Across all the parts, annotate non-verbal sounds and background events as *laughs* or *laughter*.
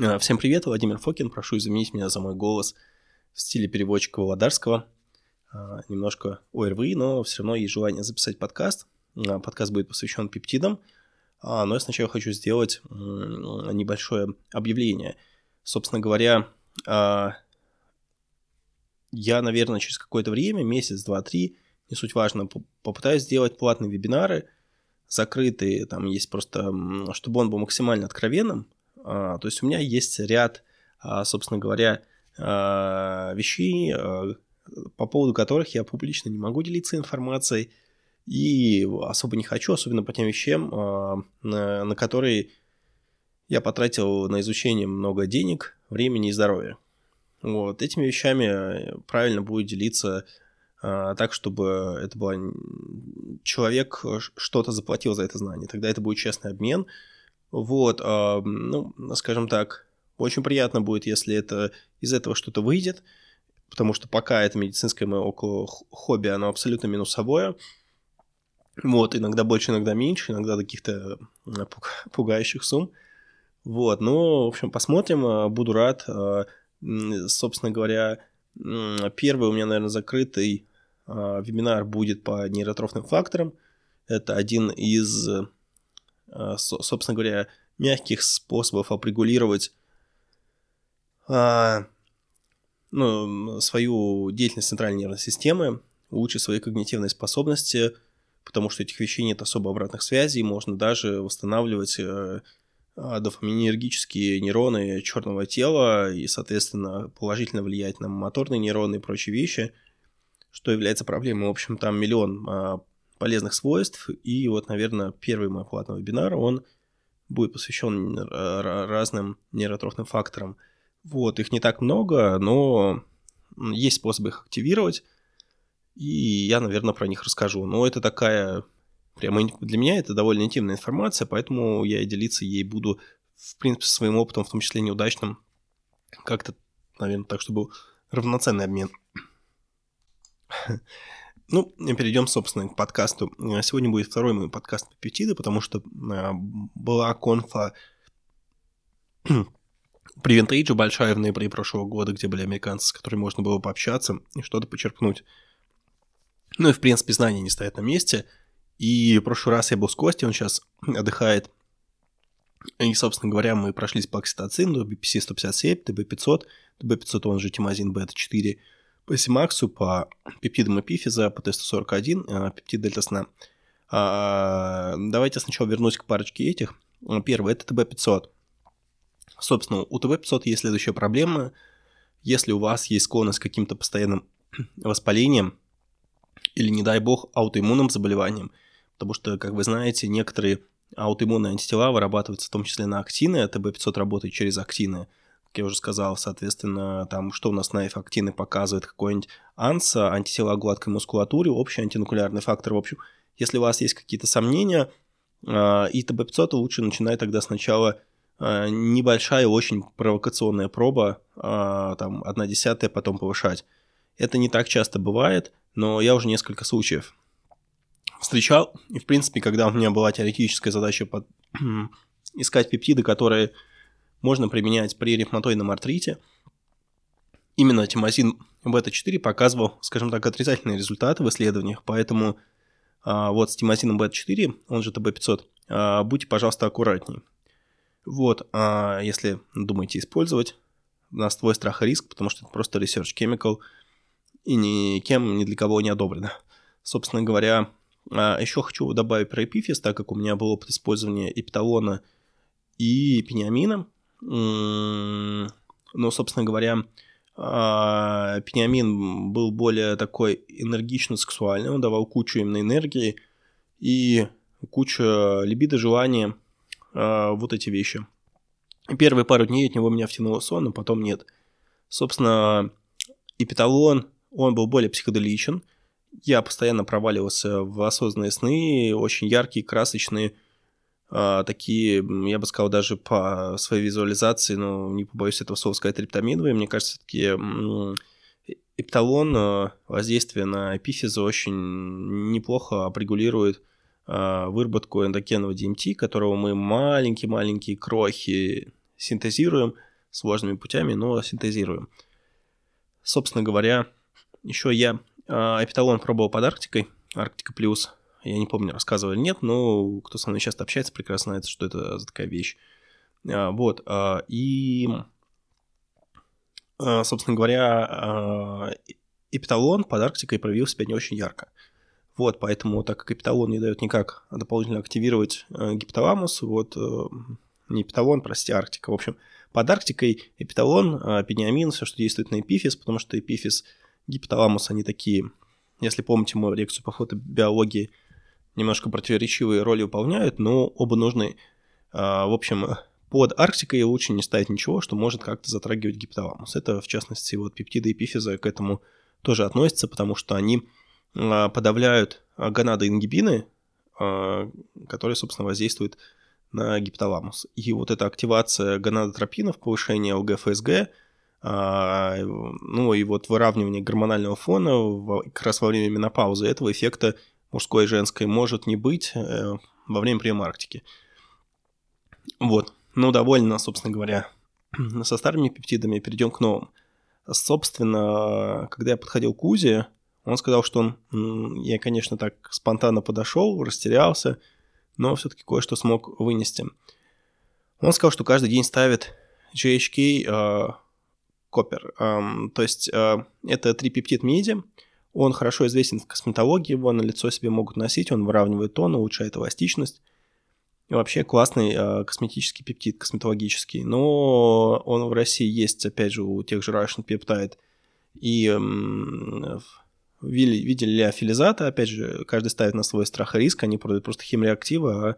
А, всем привет, Владимир Фокин. Прошу извинить меня за мой голос в стиле переводчика Володарского. А, немножко ОРВИ, но все равно есть желание записать подкаст. А, подкаст будет посвящен пептидам. Но я сначала хочу сделать небольшое объявление. Собственно говоря, я, наверное, через какое-то время, месяц, два, три, не суть важно, попытаюсь сделать платные вебинары, закрытые, там есть просто, чтобы он был максимально откровенным, а, то есть у меня есть ряд, а, собственно говоря, а, вещей, по поводу которых я публично не могу делиться информацией и особо не хочу, особенно по тем вещам, на которые я потратил на изучение много денег, времени и здоровья. Вот, этими вещами правильно будет делиться так, чтобы это было человек что-то заплатил за это знание. Тогда это будет честный обмен, вот, э, ну, скажем так, очень приятно будет, если это из этого что-то выйдет, потому что пока это медицинское мое около хобби, оно абсолютно минусовое. Вот, иногда больше, иногда меньше, иногда до каких-то *laughs* пугающих сумм. Вот, ну, в общем, посмотрим, а, буду рад. А, собственно говоря, первый у меня, наверное, закрытый вебинар будет по нейротрофным факторам. Это один из Э, собственно говоря, мягких способов отрегулировать а, ну, свою деятельность центральной нервной системы, улучшить свои когнитивные способности, потому что этих вещей нет особо обратных связей, можно даже восстанавливать э, а, дофаминергические нейроны черного тела и, соответственно, положительно влиять на моторные нейроны и прочие вещи, что является проблемой. В общем, там миллион а, полезных свойств. И вот, наверное, первый мой платный вебинар, он будет посвящен разным нейротрофным факторам. Вот, их не так много, но есть способы их активировать, и я, наверное, про них расскажу. Но это такая, прямо для меня это довольно интимная информация, поэтому я и делиться ей буду, в принципе, своим опытом, в том числе неудачным, как-то, наверное, так, чтобы равноценный обмен. Ну, перейдем, собственно, к подкасту. Сегодня будет второй мой подкаст по пептиды, потому что а, была конфа *clears throat* при Винтейджу большая в ноябре прошлого года, где были американцы, с которыми можно было пообщаться и что-то почерпнуть. Ну и, в принципе, знания не стоят на месте. И в прошлый раз я был с Костей, он сейчас *clears throat* отдыхает. И, собственно говоря, мы прошлись по окситоцину, BPC 157, TB500, TB500, он же тимазин бета-4, по Симаксу, по пептидам эпифиза, по тесту 41, э, пептид дельта сна. А, давайте сначала вернусь к парочке этих. Первый – это ТБ-500. Собственно, у ТБ-500 есть следующая проблема. Если у вас есть склонность к каким-то постоянным *clears throat* воспалениям или, не дай бог, аутоиммунным заболеваниям, потому что, как вы знаете, некоторые аутоиммунные антитела вырабатываются в том числе на актины, а ТБ-500 работает через актины – как я уже сказал, соответственно, там, что у нас на эффективно показывает какой-нибудь АНСа, антитела гладкой мускулатуре, общий антинуклеарный фактор. В общем, если у вас есть какие-то сомнения, а, и ТБ-500 лучше начинать тогда сначала а, небольшая, очень провокационная проба, а, там, одна десятая, потом повышать. Это не так часто бывает, но я уже несколько случаев встречал. И, в принципе, когда у меня была теоретическая задача под... *clears throat* искать пептиды, которые можно применять при ревматоидном артрите. Именно тимозин бета-4 показывал, скажем так, отрицательные результаты в исследованиях, поэтому а, вот с тимозином бета-4, он же ТБ-500, а, будьте, пожалуйста, аккуратнее. Вот, а если думаете использовать, у нас твой страх и риск, потому что это просто research chemical и никем, ни для кого не одобрено. Собственно говоря, а, еще хочу добавить про эпифиз, так как у меня был опыт использования эпиталона и пениамина. Ну, собственно говоря, а, Пениамин был более такой энергично-сексуальный, он давал кучу именно энергии и кучу либидо, желания, а, вот эти вещи. Первые пару дней от него меня втянуло сон, но потом нет. Собственно, эпиталон, он был более психоделичен. Я постоянно проваливался в осознанные сны, очень яркие, красочные, такие, я бы сказал, даже по своей визуализации, но не побоюсь этого слова сказать, рептаминовые, мне кажется, все-таки эпталон а, воздействие на эпифизу очень неплохо отрегулирует а, выработку эндогенного DMT, которого мы маленькие-маленькие крохи синтезируем сложными путями, но синтезируем. Собственно говоря, еще я эпиталон пробовал под Арктикой, Арктика Плюс. Я не помню, рассказывал или нет, но кто со мной часто общается, прекрасно знает, что это за такая вещь. А, вот, а, и, а, собственно говоря, эпиталон под Арктикой проявил себя не очень ярко. Вот, поэтому, так как эпиталон не дает никак дополнительно активировать э, гипоталамус, вот, э, не эпиталон, прости, Арктика, в общем, под Арктикой эпиталон, пениамин, все, что действует на эпифиз, потому что эпифиз, гипоталамус, они такие, если помните мою лекцию по фотобиологии, немножко противоречивые роли выполняют, но оба нужны. В общем, под Арктикой лучше не ставить ничего, что может как-то затрагивать гипоталамус. Это, в частности, вот пептиды эпифиза к этому тоже относятся, потому что они а, подавляют а, гонадоингибины, а, которые, собственно, воздействуют на гипоталамус. И вот эта активация гонадотропинов, повышение ЛГФСГ, ну и вот выравнивание гормонального фона как раз во время менопаузы этого эффекта мужской и женской может не быть э, во время приема Арктики. Вот. Ну, довольно, собственно говоря, *clears throat* со старыми пептидами перейдем к новым. Собственно, когда я подходил к УЗИ, он сказал, что он, я, конечно, так спонтанно подошел, растерялся, но все-таки кое-что смог вынести. Он сказал, что каждый день ставит GHK э, Copper. Э, то есть э, это трипептид меди. Он хорошо известен в косметологии, его на лицо себе могут носить, он выравнивает тон, улучшает эластичность. И вообще классный э, косметический пептид, косметологический. Но он в России есть, опять же, у тех же Russian Peptide. И э, видели, видели ли афилизаты, опять же, каждый ставит на свой страх и риск, они продают просто химреактивы, а,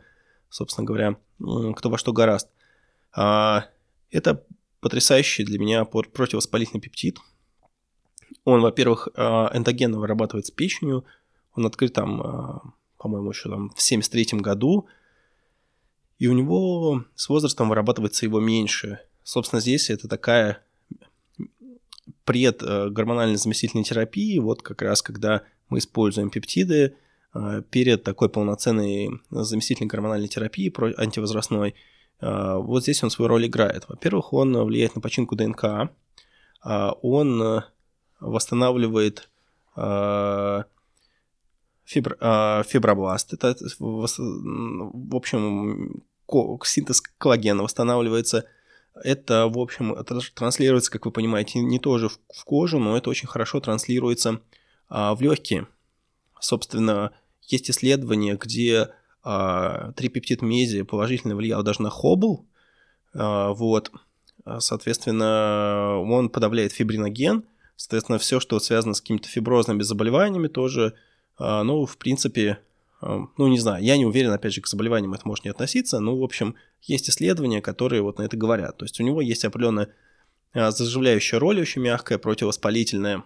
собственно говоря, кто во что гораст. А, это потрясающий для меня противовоспалительный пептид. Он, во-первых, а, эндогенно вырабатывается печенью, он открыт там, а, по-моему, еще там в 73 году, и у него с возрастом вырабатывается его меньше. Собственно, здесь это такая пред э, гормональной заместительной терапии, вот как раз когда мы используем пептиды э, перед такой полноценной заместительной гормональной терапией антивозрастной, э, вот здесь он свою роль играет. Во-первых, он влияет на починку ДНК, он восстанавливает фибр, фибробласт, это, в общем, синтез коллагена восстанавливается, это, в общем, транслируется, как вы понимаете, не тоже в кожу, но это очень хорошо транслируется а, в легкие. Собственно, есть исследования, где а, трипептид мези положительно влиял даже на хоббл. А, вот. Соответственно, он подавляет фибриноген. Соответственно, все, что связано с какими-то фиброзными заболеваниями, тоже, а, ну, в принципе, ну, не знаю, я не уверен, опять же, к заболеваниям это может не относиться, но, в общем, есть исследования, которые вот на это говорят. То есть у него есть определенная а, заживляющая роль, очень мягкая, противовоспалительная.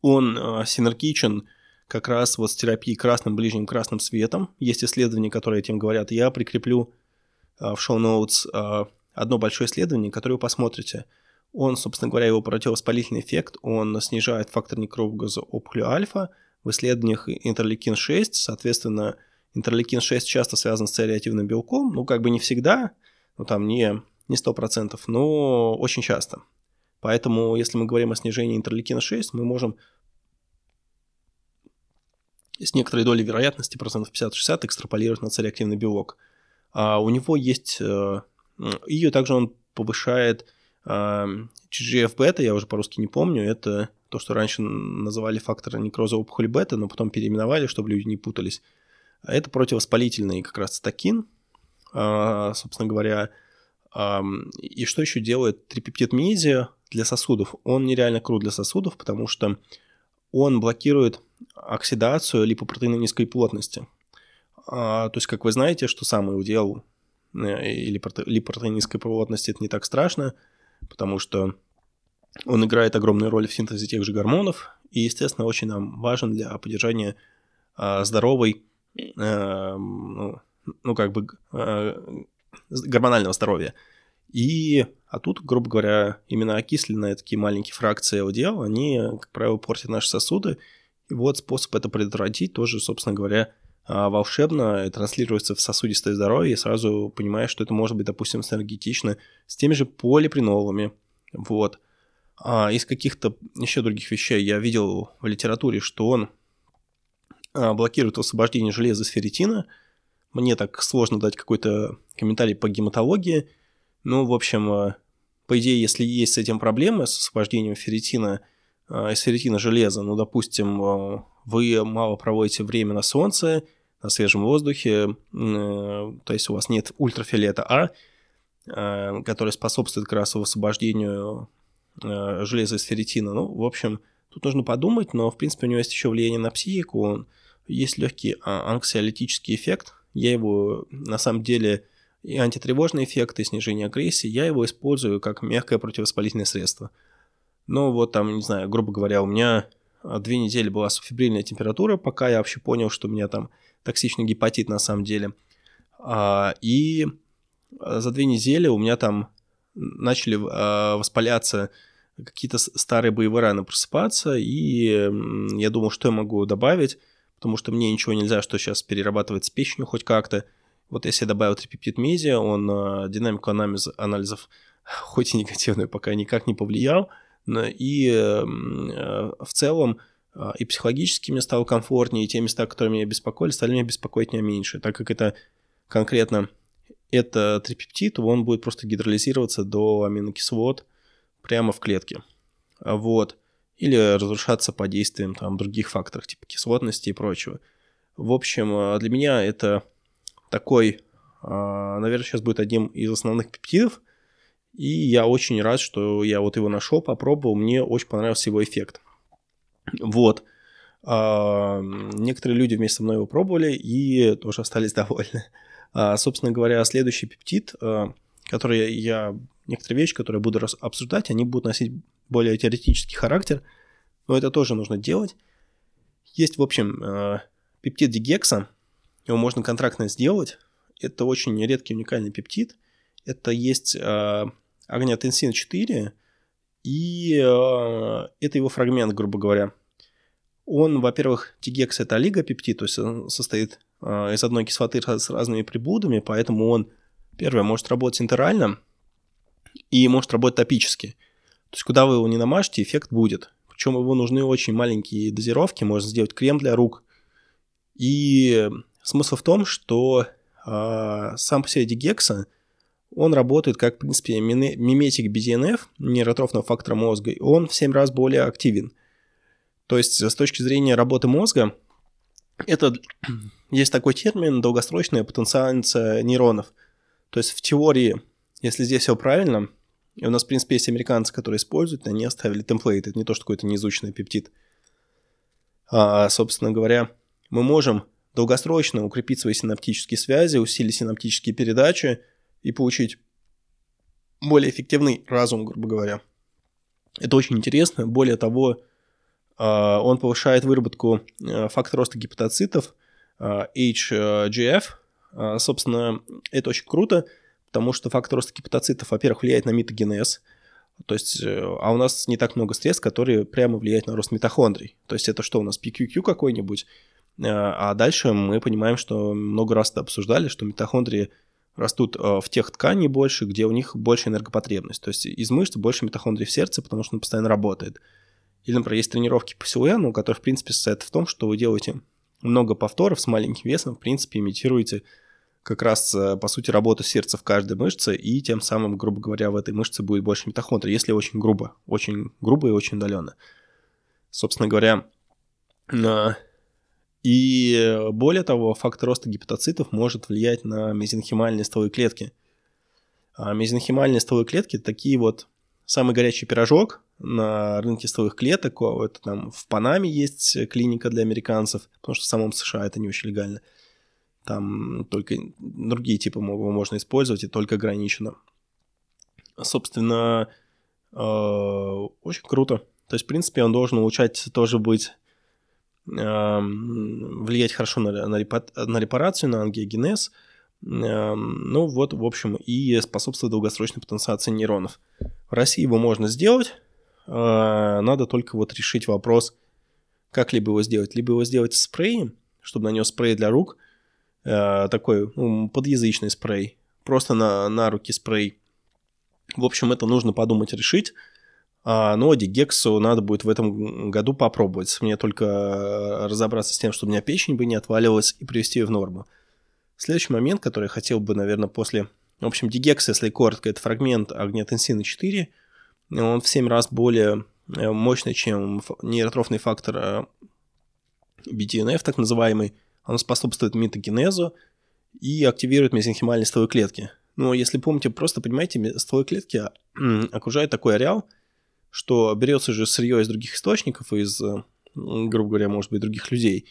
Он а, синергичен как раз вот с терапией красным, ближним красным светом. Есть исследования, которые этим говорят. Я прикреплю а, в шоу-ноутс одно большое исследование, которое вы посмотрите. Он, собственно говоря, его противовоспалительный эффект, он снижает фактор некроза опухоли альфа – в исследованиях интерлейкин-6, соответственно, интерлейкин-6 часто связан с цереативным белком, ну, как бы не всегда, ну, там не, не 100%, но очень часто. Поэтому, если мы говорим о снижении интерлейкина-6, мы можем с некоторой долей вероятности, процентов 50-60, экстраполировать на цереактивный белок. А у него есть... Э, и также он повышает GGF-бета, я уже по-русски не помню, это то, что раньше называли фактором некроза опухоли бета, но потом переименовали, чтобы люди не путались. Это противовоспалительный как раз цитокин, а, собственно говоря. И что еще делает трипептид мезия для сосудов? Он нереально крут для сосудов, потому что он блокирует оксидацию липопротеина низкой плотности. А, то есть, как вы знаете, что самый удел э, или липопротеин низкой плотности, это не так страшно, потому что он играет огромную роль в синтезе тех же гормонов и, естественно, очень нам важен для поддержания э, здоровой, э, ну, ну, как бы э, гормонального здоровья. И, а тут, грубо говоря, именно окисленные такие маленькие фракции LDL, они, как правило, портят наши сосуды. И вот способ это предотвратить тоже, собственно говоря, волшебно транслируется в сосудистое здоровье, и сразу понимаешь, что это может быть, допустим, синергетично с теми же полипринолами. Вот. А из каких-то еще других вещей я видел в литературе, что он а, блокирует освобождение железа с ферритина. Мне так сложно дать какой-то комментарий по гематологии. Ну, в общем, а, по идее, если есть с этим проблемы, с освобождением ферритина, а, из ферритина железа, ну, допустим, вы мало проводите время на солнце, свежем воздухе, то есть у вас нет ультрафиолета А, который способствует как раз освобождению железа из ферритина. Ну, в общем, тут нужно подумать, но, в принципе, у него есть еще влияние на психику, есть легкий анксиолитический эффект. Я его, на самом деле, и антитревожный эффект, и снижение агрессии, я его использую как мягкое противовоспалительное средство. Но вот там, не знаю, грубо говоря, у меня две недели была субфибрильная температура, пока я вообще понял, что у меня там токсичный гепатит на самом деле. А, и за две недели у меня там начали а, воспаляться какие-то старые боевые раны просыпаться, и я думал, что я могу добавить, потому что мне ничего нельзя, что сейчас перерабатывать с печенью хоть как-то. Вот если я добавил трипептид медиа, он э, динамику анализ, анализов, *laughs* хоть и негативную, пока никак не повлиял, и э, в целом э, и психологически мне стало комфортнее, и те места, которые меня беспокоили, стали меня беспокоить не меньше, так как это конкретно это трипептид, он будет просто гидролизироваться до аминокислот прямо в клетке. Вот или разрушаться под действием там, других факторов, типа кислотности и прочего. В общем, э, для меня это такой, наверное, сейчас будет одним из основных пептидов, и я очень рад, что я вот его нашел, попробовал, мне очень понравился его эффект. Вот. А, некоторые люди вместе со мной его пробовали и тоже остались довольны. А, собственно говоря, следующий пептид, э, который я некоторые вещи, которые я буду обсуждать, они будут носить более теоретический характер, но это тоже нужно делать. Есть, в общем, э, пептид дигекса, его можно контрактно сделать. Это очень редкий уникальный пептид. Это есть э, агниотенсин 4, и э, это его фрагмент, грубо говоря. Он, во-первых, дигекс это олигопептид, то есть он состоит из одной кислоты с разными прибудами, поэтому он, первое, может работать интерально и может работать топически. То есть куда вы его не намажете, эффект будет. Причем его нужны очень маленькие дозировки, можно сделать крем для рук. И смысл в том, что э, сам по себе дигекса, он работает как, в принципе, миметик BDNF, нейротрофного фактора мозга, и он в 7 раз более активен. То есть с точки зрения работы мозга, это *clears throat* есть такой термин долгосрочная потенциальность нейронов. То есть в теории, если здесь все правильно, и у нас, в принципе, есть американцы, которые используют, они оставили темплейт. Это не то, что какой-то неизученный пептид. А, собственно говоря, мы можем долгосрочно укрепить свои синаптические связи, усилить синаптические передачи и получить более эффективный разум, грубо говоря. Это очень интересно. Более того, а, он повышает выработку а, фактора роста гепатоцитов а, HGF. Собственно, это очень круто, потому что фактор роста гепатоцитов, во-первых, влияет на митогенез, то есть, э, а у нас не так много средств, которые прямо влияют на рост митохондрий. То есть это что у нас, PQQ какой-нибудь? Э, а дальше мы понимаем, что много раз это обсуждали, что митохондрии растут э, в тех тканей больше, где у них больше энергопотребность. То есть из мышц больше митохондрий в сердце, потому что он постоянно работает. Или, например, есть тренировки по силуэну, которые, в принципе, состоят в том, что вы делаете много повторов с маленьким весом, в принципе, имитируете как раз, э, по сути, работа сердца в каждой мышце, и тем самым, грубо говоря, в этой мышце будет больше митохондрий, если очень грубо, очень грубо и очень удаленно. Собственно говоря, и более того, фактор роста гепатоцитов может влиять на мезенхимальные стволы клетки. А мезенхимальные стволы клетки – такие вот самый горячий пирожок на рынке стволовых клеток. Это там в Панаме есть клиника для американцев, потому что в самом США это не очень легально – там только другие типы можно использовать и только ограничено. Собственно, э, очень круто. То есть, в принципе, он должен улучшать тоже быть э, влиять хорошо на, на, репа, на репарацию, на ангиогенез. Ну вот, в общем, и способствует долгосрочной потенциации нейронов. В России его можно сделать. Надо только вот решить вопрос, как либо его сделать. Либо его сделать в спрее, чтобы нанес спрей для рук, э, такой ну, подъязычный спрей, просто на, на руки спрей. В общем, это нужно подумать, решить. А, но дигексу надо будет в этом году попробовать. Мне только разобраться с тем, чтобы у меня печень бы не отваливалась и привести ее в норму. Следующий момент, который я хотел бы, наверное, после... В общем, дигекс, если коротко, это фрагмент агнетенсина 4. Он в 7 раз более э, мощный, чем нейротрофный фактор э, BDNF, так называемый. Он способствует метагенезу и активирует мезенхимальные стволы клетки. Но если помните, просто понимаете, стволы клетки *clears throat* окружает такой ареал, что берется же сырье из других источников, из, э, грубо говоря, может быть, других людей.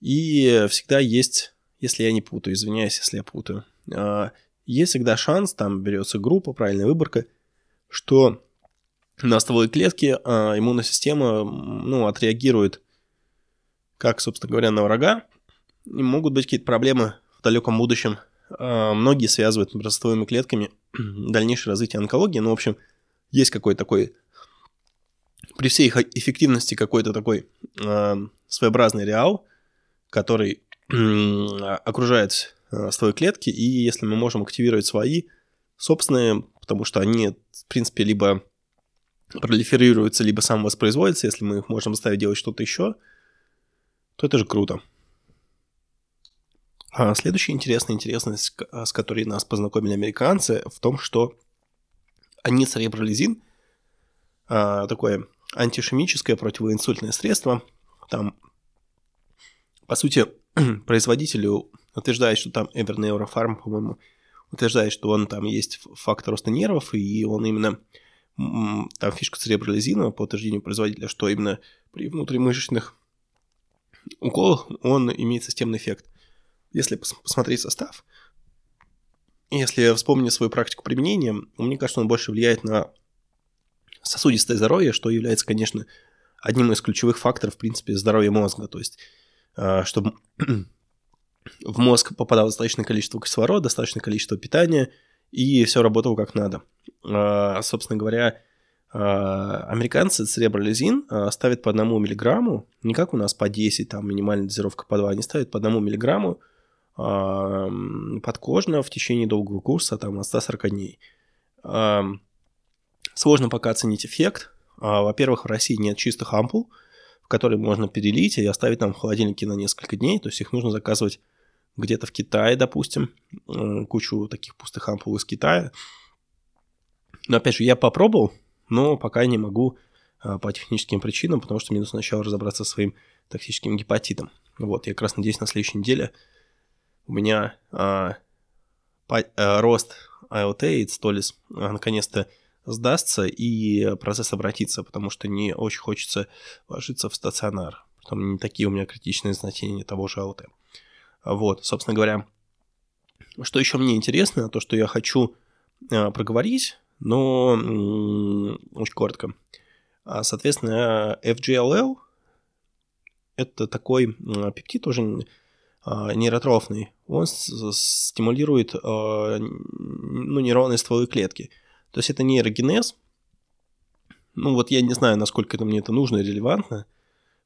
И всегда есть если я не путаю, извиняюсь, если я путаю. А, есть всегда шанс, там берется группа, правильная выборка, что на стволовой клетке а, иммунная система ну, отреагирует, как, собственно говоря, на врага. И могут быть какие-то проблемы в далеком будущем. А, многие связывают например, с стволовыми клетками *clears throat* дальнейшее развитие онкологии. Ну, в общем, есть какой-то такой, при всей их эффективности, какой-то такой своеобразный реал, который окружает э, стволы клетки, и если мы можем активировать свои собственные, потому что они, в принципе, либо пролиферируются, либо самовоспроизводятся, если мы их можем заставить делать что-то еще, то это же круто. А следующая интересная интересность, с которой нас познакомили американцы, в том, что они церебролизин, а, такое антишемическое противоинсультное средство, там, по сути, *clears throat* производителю утверждает, что там Everneurofarm, по-моему, утверждает, что он там есть фактор роста нервов, и он именно там фишка церебролизина по утверждению производителя, что именно при внутримышечных уколах он имеет системный эффект. Если посмотреть состав, если вспомнить свою практику применения, мне кажется, он больше влияет на сосудистое здоровье, что является, конечно, одним из ключевых факторов, в принципе, здоровья мозга. То есть Э, чтобы в мозг попадало достаточное количество кислорода, достаточное количество питания, и все работало как надо. Э, собственно говоря, э, американцы церебролизин ставят по одному миллиграмму, не как у нас по 10, там минимальная дозировка по 2, они ставят по одному миллиграмму подкожно в течение долгого курса, там, от 140 дней. Сложно пока оценить эффект. Во-первых, в России нет чистых ампул, которые можно перелить и оставить там в холодильнике на несколько дней. То есть их нужно заказывать где-то в Китае, допустим, э, кучу таких пустых ампул из Китая. Но опять же, я попробовал, но пока не могу э, по техническим причинам, потому что мне нужно сначала разобраться со своим токсическим гепатитом. Вот, я как раз надеюсь, на следующей неделе у меня а, по, а, рост IoT и Stolis а, наконец-то сдастся и процесс обратится, потому что не очень хочется ложиться в стационар. Потом не такие у меня критичные значения того же АЛТ. Вот, собственно говоря, что еще мне интересно, то, что я хочу э, проговорить, но очень коротко. А, соответственно, FGLL это такой пептид тоже э, нейротрофный. Он стимулирует ну, нейронные стволы клетки – то есть это нейрогенез. Ну вот я не знаю, насколько это мне это нужно и релевантно,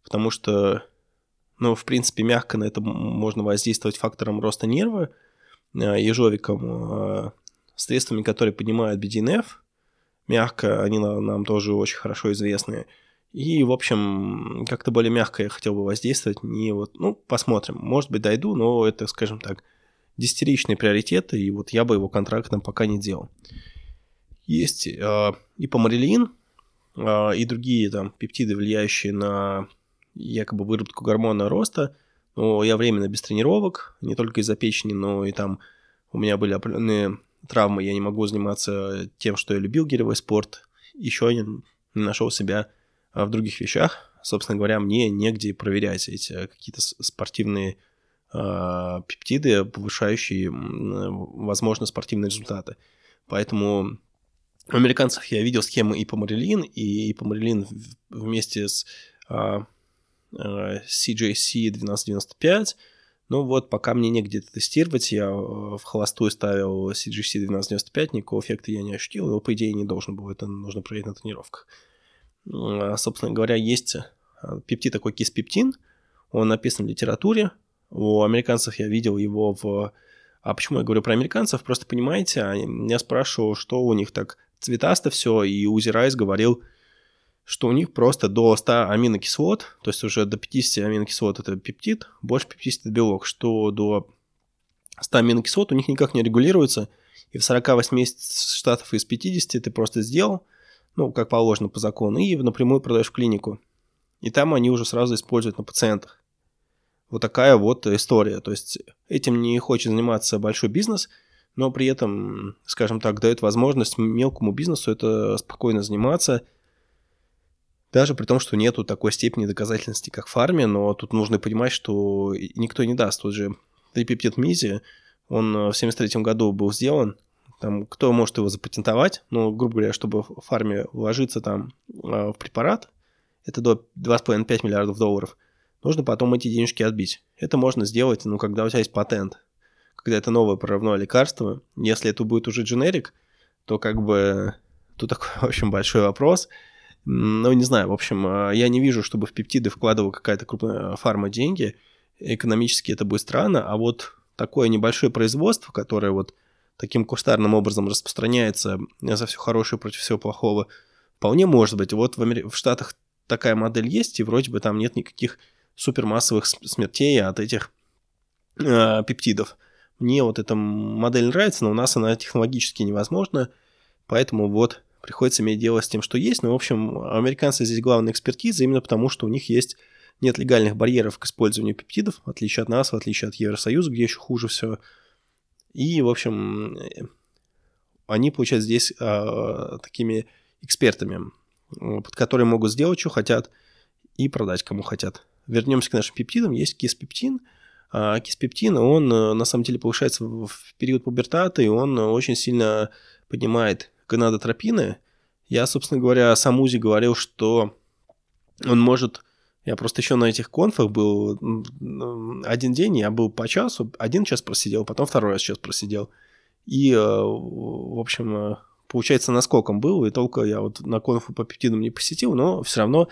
потому что, ну, в принципе, мягко на это можно воздействовать фактором роста нерва, э, ежовиком, э, средствами, которые поднимают BDNF, мягко, они нам тоже очень хорошо известны. И, в общем, как-то более мягко я хотел бы воздействовать. Не вот, ну, посмотрим. Может быть, дойду, но это, скажем так, десятиричный приоритет, и вот я бы его контрактом пока не делал. Есть э, и помарилин, э, и другие там пептиды, влияющие на якобы выработку гормона роста. Но я временно без тренировок, не только из-за печени, но и там у меня были определенные травмы, я не могу заниматься тем, что я любил гиревой спорт. Еще не, не нашел себя в других вещах. Собственно говоря, мне негде проверять эти какие-то спортивные э, пептиды, повышающие, возможно, спортивные результаты. Поэтому у американцев я видел схемы и по Марилин, и по Марилин вместе с а, а, CJC 1295. Ну вот, пока мне негде это тестировать, я в холостую ставил CGC 1295, никакого эффекта я не ощутил, его, по идее, не должен был, это нужно проверить на тренировках. А, собственно говоря, есть а, пептид такой киспептин, он написан в литературе, У американцев я видел его в... А почему я говорю про американцев? Просто понимаете, я спрашивал, что у них так цветасто все, и Узи Райс говорил, что у них просто до 100 аминокислот, то есть уже до 50 аминокислот это пептид, больше 50 это белок, что до 100 аминокислот у них никак не регулируется, и в 48 штатов из 50 ты просто сделал, ну, как положено по закону, и напрямую продаешь в клинику. И там они уже сразу используют на пациентах. Вот такая вот история. То есть этим не хочет заниматься большой бизнес, но при этом, скажем так, дает возможность мелкому бизнесу это спокойно заниматься, даже при том, что нету такой степени доказательности, как в фарме, но тут нужно понимать, что никто не даст. Тут же трипептид мизи, он в 73 году был сделан, там, кто может его запатентовать, ну, грубо говоря, чтобы в фарме вложиться там а, в препарат, это до 2,5-5 миллиардов долларов, нужно потом эти денежки отбить. Это можно сделать, ну, когда у тебя есть патент, когда это новое прорывное лекарство. Если это будет уже дженерик, то как бы тут такой *laughs* очень большой вопрос. Ну, не знаю, в общем, а, я не вижу, чтобы в пептиды вкладывала какая-то крупная фарма деньги. Экономически это будет странно, а вот такое небольшое производство, которое вот таким кустарным образом распространяется за все хорошее против всего плохого, вполне может быть. Вот в, Амери... в Штатах такая модель есть, и вроде бы там нет никаких супермассовых смертей от этих э, пептидов. Мне вот эта модель нравится, но у нас она технологически невозможна, поэтому вот приходится иметь дело с тем, что есть. Но, в общем, американцы здесь главная экспертиза именно потому, что у них есть нет легальных барьеров к использованию пептидов, в отличие от нас, в отличие от Евросоюза, где еще хуже все. И, в общем, они, получаются здесь э, такими экспертами, под которые могут сделать, что хотят, и продать кому хотят. Вернемся к нашим пептидам. Есть киспептин. А киспептин, он э, на самом деле повышается в период пубертата, и он очень сильно поднимает гонадотропины. Я, собственно говоря, сам Узи говорил, что он может я просто еще на этих конфах был один день, я был по часу, один час просидел, потом второй раз час просидел. И, э, в общем, э, получается, наскоком был, и только я вот на конфу по пептидам не посетил, но все равно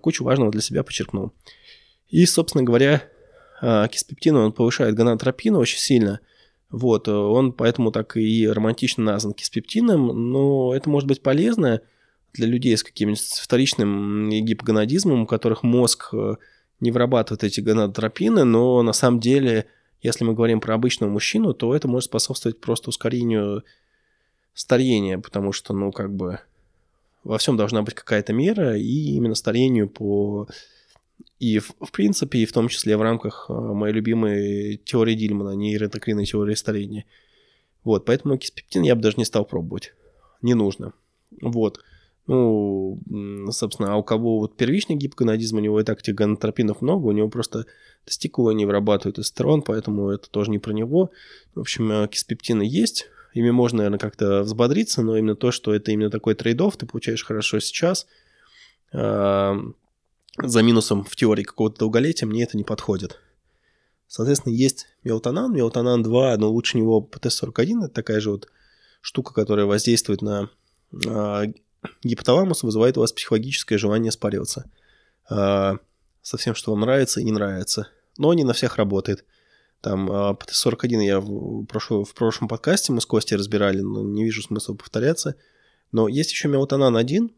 кучу важного для себя подчеркнул. И, собственно говоря, киспептин, он повышает гонадотропин очень сильно. Вот, он поэтому так и романтично назван киспептином, но это может быть полезно, для людей с каким-нибудь вторичным гипогонадизмом, у которых мозг э, не вырабатывает эти гонадотропины, но на самом деле, если мы говорим про обычного мужчину, то это может способствовать просто ускорению старения, потому что, ну, как бы во всем должна быть какая-то мера, и именно старению по... И в, в принципе, и в том числе в рамках э, моей любимой теории Дильмана, нейроэндокринной теории старения. Вот, поэтому киспептин я бы даже не стал пробовать. Не нужно. Вот. Ну, собственно, а у кого вот первичный гипогонадизм, у него и так этих гонотропинов много, у него просто тестикулы не вырабатывают эстерон, поэтому это тоже не про него. В общем, э, киспептины есть, ими можно, наверное, как-то взбодриться, но именно то, что это именно такой трейдов, ты получаешь хорошо сейчас, а, за минусом в теории какого-то долголетия мне это не подходит. Соответственно, есть мелатонан, мелатонан 2, но лучше него ПТ-41, это такая же вот штука, которая воздействует на а, гипоталамус вызывает у вас психологическое желание спариваться э, со всем, что вам нравится и не нравится. Но не на всех работает. Там э, ПТ-41 я в, прошло, в прошлом подкасте мы с Костей разбирали, но не вижу смысла повторяться. Но есть еще мелатонан-1,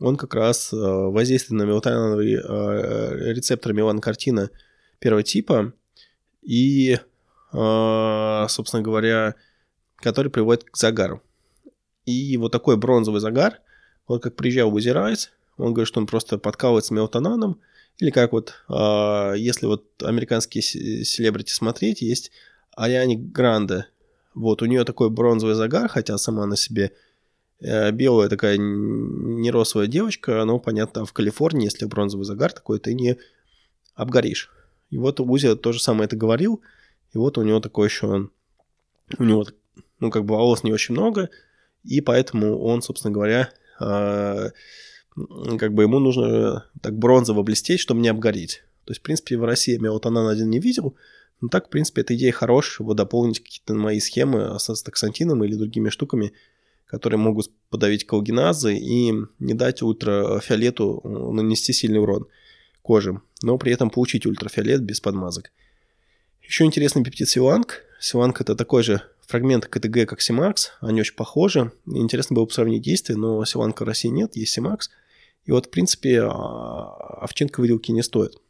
он как раз э, воздействует на мелатониновый э, рецептор меланокартина первого типа и, э, собственно говоря, который приводит к загару. И вот такой бронзовый загар вот как приезжал Узи Райс, он говорит, что он просто подкалывается мелатонаном, или как вот, э, если вот американские селебрити смотреть, есть Ариани Гранде. Вот, у нее такой бронзовый загар, хотя сама на себе э, белая такая неросовая девочка, но, понятно, в Калифорнии, если бронзовый загар такой, ты не обгоришь. И вот Узи тоже самое это говорил, и вот у него такой еще, у него, ну, как бы волос не очень много, и поэтому он, собственно говоря, а, как бы ему нужно так бронзово блестеть, чтобы не обгореть. То есть, в принципе, в России я мелатонан один не видел, но так, в принципе, эта идея хорошая, его дополнить какие-то мои схемы с астаксантином или другими штуками, которые могут подавить колгеназы и не дать ультрафиолету нанести сильный урон коже, но при этом получить ультрафиолет без подмазок. Еще интересный пептид Силанг. Силанг это такой же фрагмент КТГ, как Симакс. Они очень похожи. Интересно было бы сравнить действия, но Силанга в России нет, есть Симакс. И вот, в принципе, а, овчинка выделки не стоит.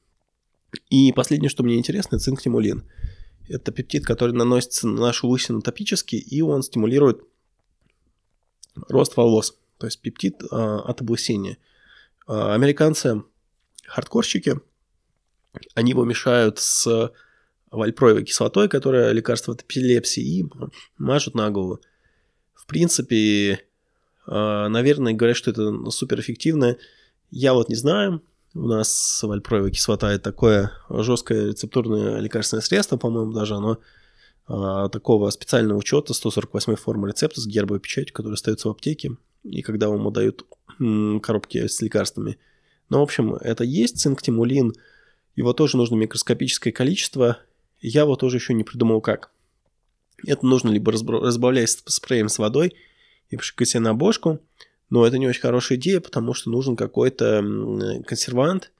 И последнее, что мне интересно, цинк-тимулин. Это пептид, который наносится на нашу лысину топически, и он стимулирует рост волос. То есть пептид а, от облысения. А, американцы, хардкорщики, они его мешают с вальпроевой кислотой, которая лекарство от эпилепсии, и мажут на голову. В принципе, а, наверное, говорят, что это суперэффективно. Я вот не знаю. У нас вальпроевая кислота – это такое жесткое рецептурное лекарственное средство, по-моему, даже оно такого специального учета 148 формы рецепта с гербовой печатью, который остается в аптеке, и когда вам дают коробки с лекарствами. Но, в общем, это есть цинктимулин, его тоже нужно микроскопическое количество, я вот тоже еще не придумал как. Это нужно либо разбавлять спреем с водой и пшикать себе на бошку, но это не очень хорошая идея, потому что нужен какой-то консервант.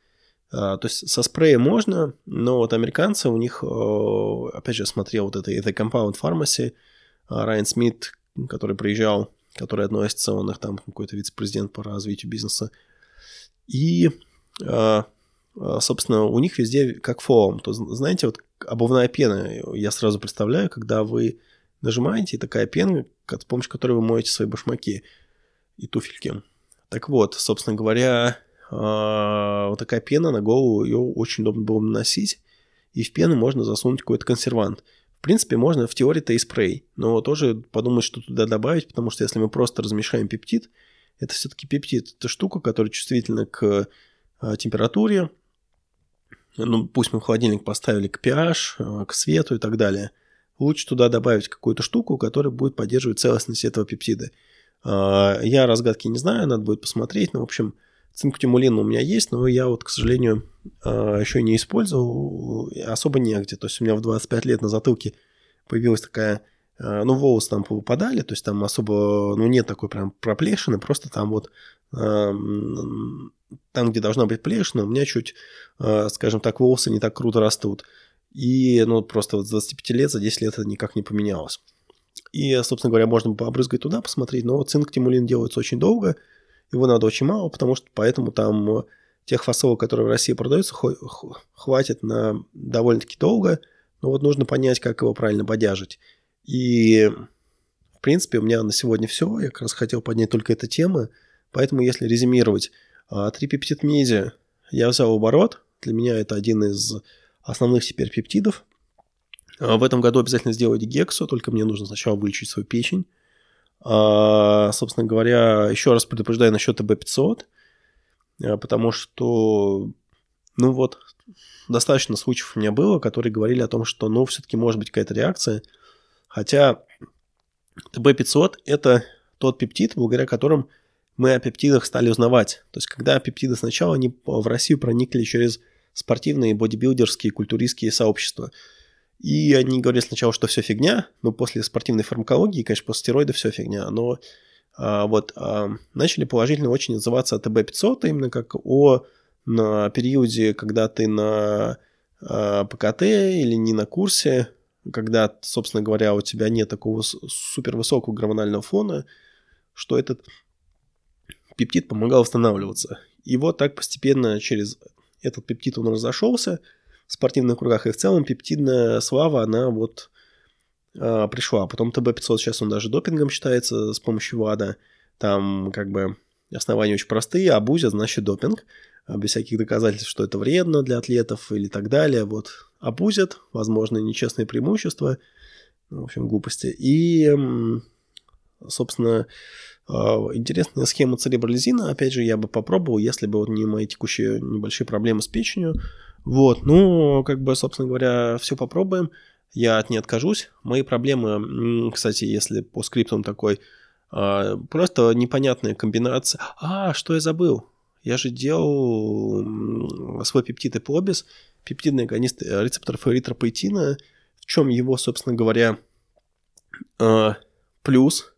А, то есть со спреем можно, но вот американцы, у них, опять же, смотрел вот это The Compound Pharmacy, а, Райан Смит, который приезжал, который относится, он их там какой-то вице-президент по развитию бизнеса. И, а, собственно, у них везде как фоам. То знаете, вот обувная пена, я сразу представляю, когда вы нажимаете, и такая пена, с помощью которой вы моете свои башмаки и туфельки. Так вот, собственно говоря, вот такая пена на голову, ее очень удобно было наносить, и в пену можно засунуть какой-то консервант. В принципе, можно в теории-то и спрей, но тоже подумать, что туда добавить, потому что если мы просто размешаем пептид, это все-таки пептид. Это штука, которая чувствительна к а, температуре, ну, пусть мы в холодильник поставили к pH, э, к свету и так далее, лучше туда добавить какую-то штуку, которая будет поддерживать целостность этого пептида. А, я разгадки не знаю, надо будет посмотреть, но, в общем, цинктимулин у меня есть, но я вот, к сожалению, а, еще не использовал, особо негде. То есть у меня в 25 лет на затылке появилась такая а, ну, волосы там попадали, то есть там особо, ну, нет такой прям проплешины, просто там вот там, где должна быть плешина, у меня чуть, скажем так, волосы не так круто растут. И, ну, просто вот с 25 лет, за 10 лет это никак не поменялось. И, собственно говоря, можно побрызгать туда, посмотреть, но цинк-тимулин делается очень долго, его надо очень мало, потому что поэтому там тех фасовок, которые в России продаются, хватит на довольно-таки долго, но вот нужно понять, как его правильно бодяжить. И, в принципе, у меня на сегодня все, я как раз хотел поднять только эту тему, поэтому если резюмировать, а трипептид меди я взял оборот. Для меня это один из основных теперь пептидов. А в этом году обязательно сделать гексу, только мне нужно сначала вылечить свою печень. А, собственно говоря, еще раз предупреждаю насчет ТБ-500, а, потому что, ну вот, достаточно случаев у меня было, которые говорили о том, что, ну, все-таки может быть какая-то реакция. Хотя ТБ-500 – это тот пептид, благодаря которым мы о пептидах стали узнавать. То есть, когда пептиды сначала они в Россию проникли через спортивные, бодибилдерские, культуристские сообщества. И они говорили сначала, что все фигня, но после спортивной фармакологии, конечно, после стероидов все фигня, но а, вот а, начали положительно очень называться о ТБ-500, именно как о на периоде, когда ты на а, ПКТ или не на курсе, когда, собственно говоря, у тебя нет такого супервысокого гормонального фона, что этот пептид помогал восстанавливаться. И вот так постепенно через этот пептид он разошелся спортивных кругах, и в целом пептидная слава, она вот э, пришла. Потом ТБ-500 сейчас он даже допингом считается с помощью ВАДА. Там как бы основания очень простые, абузят, значит допинг, а без всяких доказательств, что это вредно для атлетов или так далее. Вот абузят, возможно, нечестные преимущества, в общем, глупости. И, собственно, а, интересная схема церебролизина. Опять же, я бы попробовал, если бы вот не мои текущие небольшие проблемы с печенью. Вот, ну, как бы, собственно говоря, все попробуем. Я от не откажусь. Мои проблемы, кстати, если по скриптам такой, а, просто непонятная комбинация. А, что я забыл? Я же делал свой пептид эпобис, пептидный агонист рецепторов эритропоэтина, в чем его, собственно говоря, а, плюс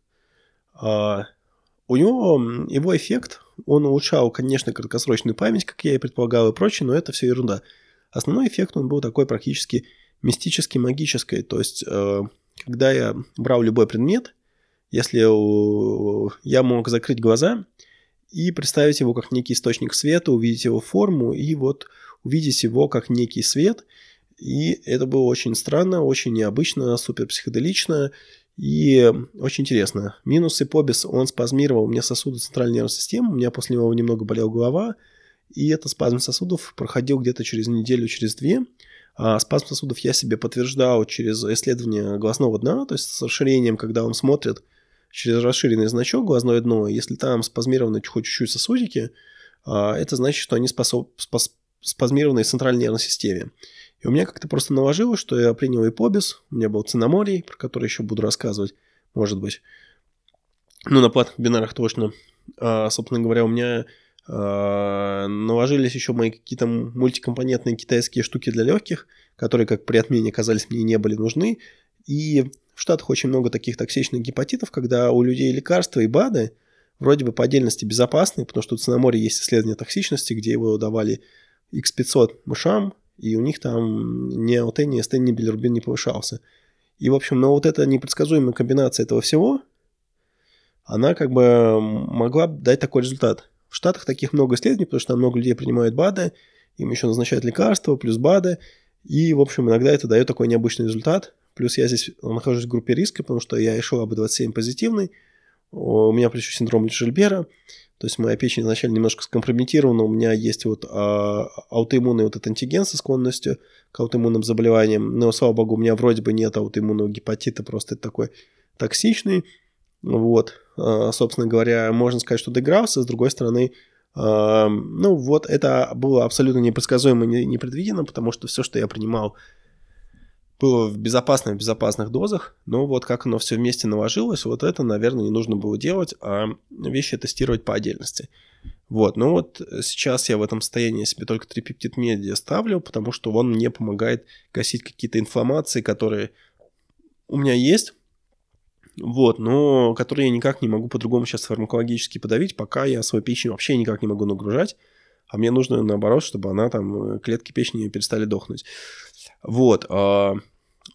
у него его эффект, он улучшал, конечно, краткосрочную память, как я и предполагал, и прочее, но это все ерунда. Основной эффект он был такой практически мистически магической. То есть, э, когда я брал любой предмет, если я мог закрыть глаза и представить его как некий источник света, увидеть его форму и вот увидеть его как некий свет. И это было очень странно, очень необычно, супер психоделично и очень интересно. Минусы побис, он спазмировал мне сосуды центральной нервной системы, у меня после него немного болела голова, и этот спазм сосудов проходил где-то через неделю, через две. А спазм сосудов я себе подтверждал через исследование глазного дна, то есть с расширением, когда он смотрит через расширенный значок глазное дно, если там спазмированы хоть чуть-чуть сосудики, а, это значит, что они способ, спас, спазмированы в центральной нервной системе. И у меня как-то просто наложилось, что я принял ипобис, у меня был циноморий, про который еще буду рассказывать, может быть. Ну, на платных бинарах точно. А, собственно говоря, у меня а, наложились еще мои какие-то мультикомпонентные китайские штуки для легких, которые, как при отмене, казались мне не были нужны. И в Штатах очень много таких токсичных гепатитов, когда у людей лекарства и БАДы вроде бы по отдельности безопасны, потому что тут на есть исследование токсичности, где его давали X500 мышам, и у них там ни АОТ, ни СТ, ни билирубин не повышался. И, в общем, но вот эта непредсказуемая комбинация этого всего, она как бы могла дать такой результат. В Штатах таких много исследований, потому что там много людей принимают БАДы, им еще назначают лекарства, плюс БАДы, и, в общем, иногда это дает такой необычный результат. Плюс я здесь нахожусь в группе риска, потому что я решил об 27 позитивный. У меня плюс синдром Жильбера. То есть моя печень изначально немножко скомпрометирована. У меня есть вот а, аутоиммунный вот этот антиген со склонностью к аутоиммунным заболеваниям. Но, слава богу, у меня вроде бы нет аутоиммунного гепатита, просто это такой токсичный. Вот, а, собственно говоря, можно сказать, что доигрался. С другой стороны, а, ну вот это было абсолютно непредсказуемо и непредвидено, потому что все, что я принимал было в безопасных, безопасных дозах, но вот как оно все вместе наложилось, вот это, наверное, не нужно было делать, а вещи тестировать по отдельности. Вот, ну вот сейчас я в этом состоянии себе только трипептид медиа ставлю, потому что он мне помогает гасить какие-то инфламации, которые у меня есть, вот, но которые я никак не могу по-другому сейчас фармакологически подавить, пока я свою печень вообще никак не могу нагружать, а мне нужно наоборот, чтобы она там, клетки печени перестали дохнуть. Вот, а,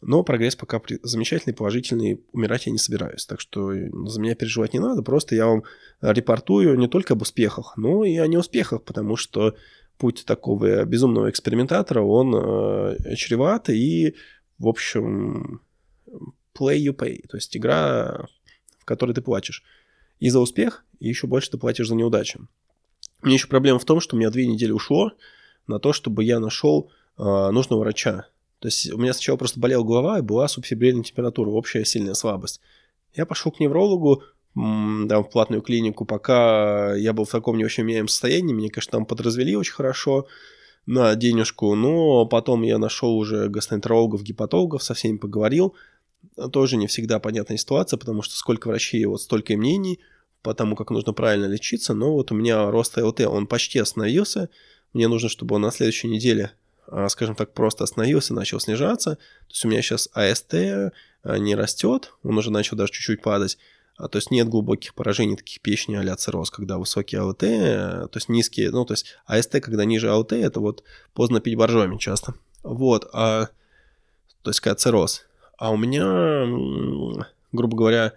но прогресс пока замечательный, положительный, умирать я не собираюсь. Так что за меня переживать не надо, просто я вам репортую не только об успехах, но и о неуспехах, потому что путь такого безумного экспериментатора, он э, чреват и, в общем, play you pay, то есть игра, в которой ты платишь и за успех, и еще больше ты платишь за неудачу. У меня еще проблема в том, что у меня две недели ушло на то, чтобы я нашел э, нужного врача. То есть у меня сначала просто болела голова и была субфибрильная температура, общая сильная слабость. Я пошел к неврологу, там, в платную клинику, пока я был в таком не очень умеемом состоянии. Меня, конечно, там подразвели очень хорошо на денежку, но потом я нашел уже гастроэнтерологов, гепатологов, со всеми поговорил. Тоже не всегда понятная ситуация, потому что сколько врачей, вот столько и мнений по тому, как нужно правильно лечиться. Но вот у меня рост ЛТ, он почти остановился. Мне нужно, чтобы он на следующей неделе скажем так, просто остановился, начал снижаться. То есть у меня сейчас АСТ а, не растет, он уже начал даже чуть-чуть падать. А, то есть нет глубоких поражений таких печени а цирроз, когда высокие АЛТ, то есть низкие, ну, то есть АСТ, когда ниже АЛТ, это вот поздно пить боржоми часто. Вот, а, то есть когда цирроз. А у меня, грубо говоря,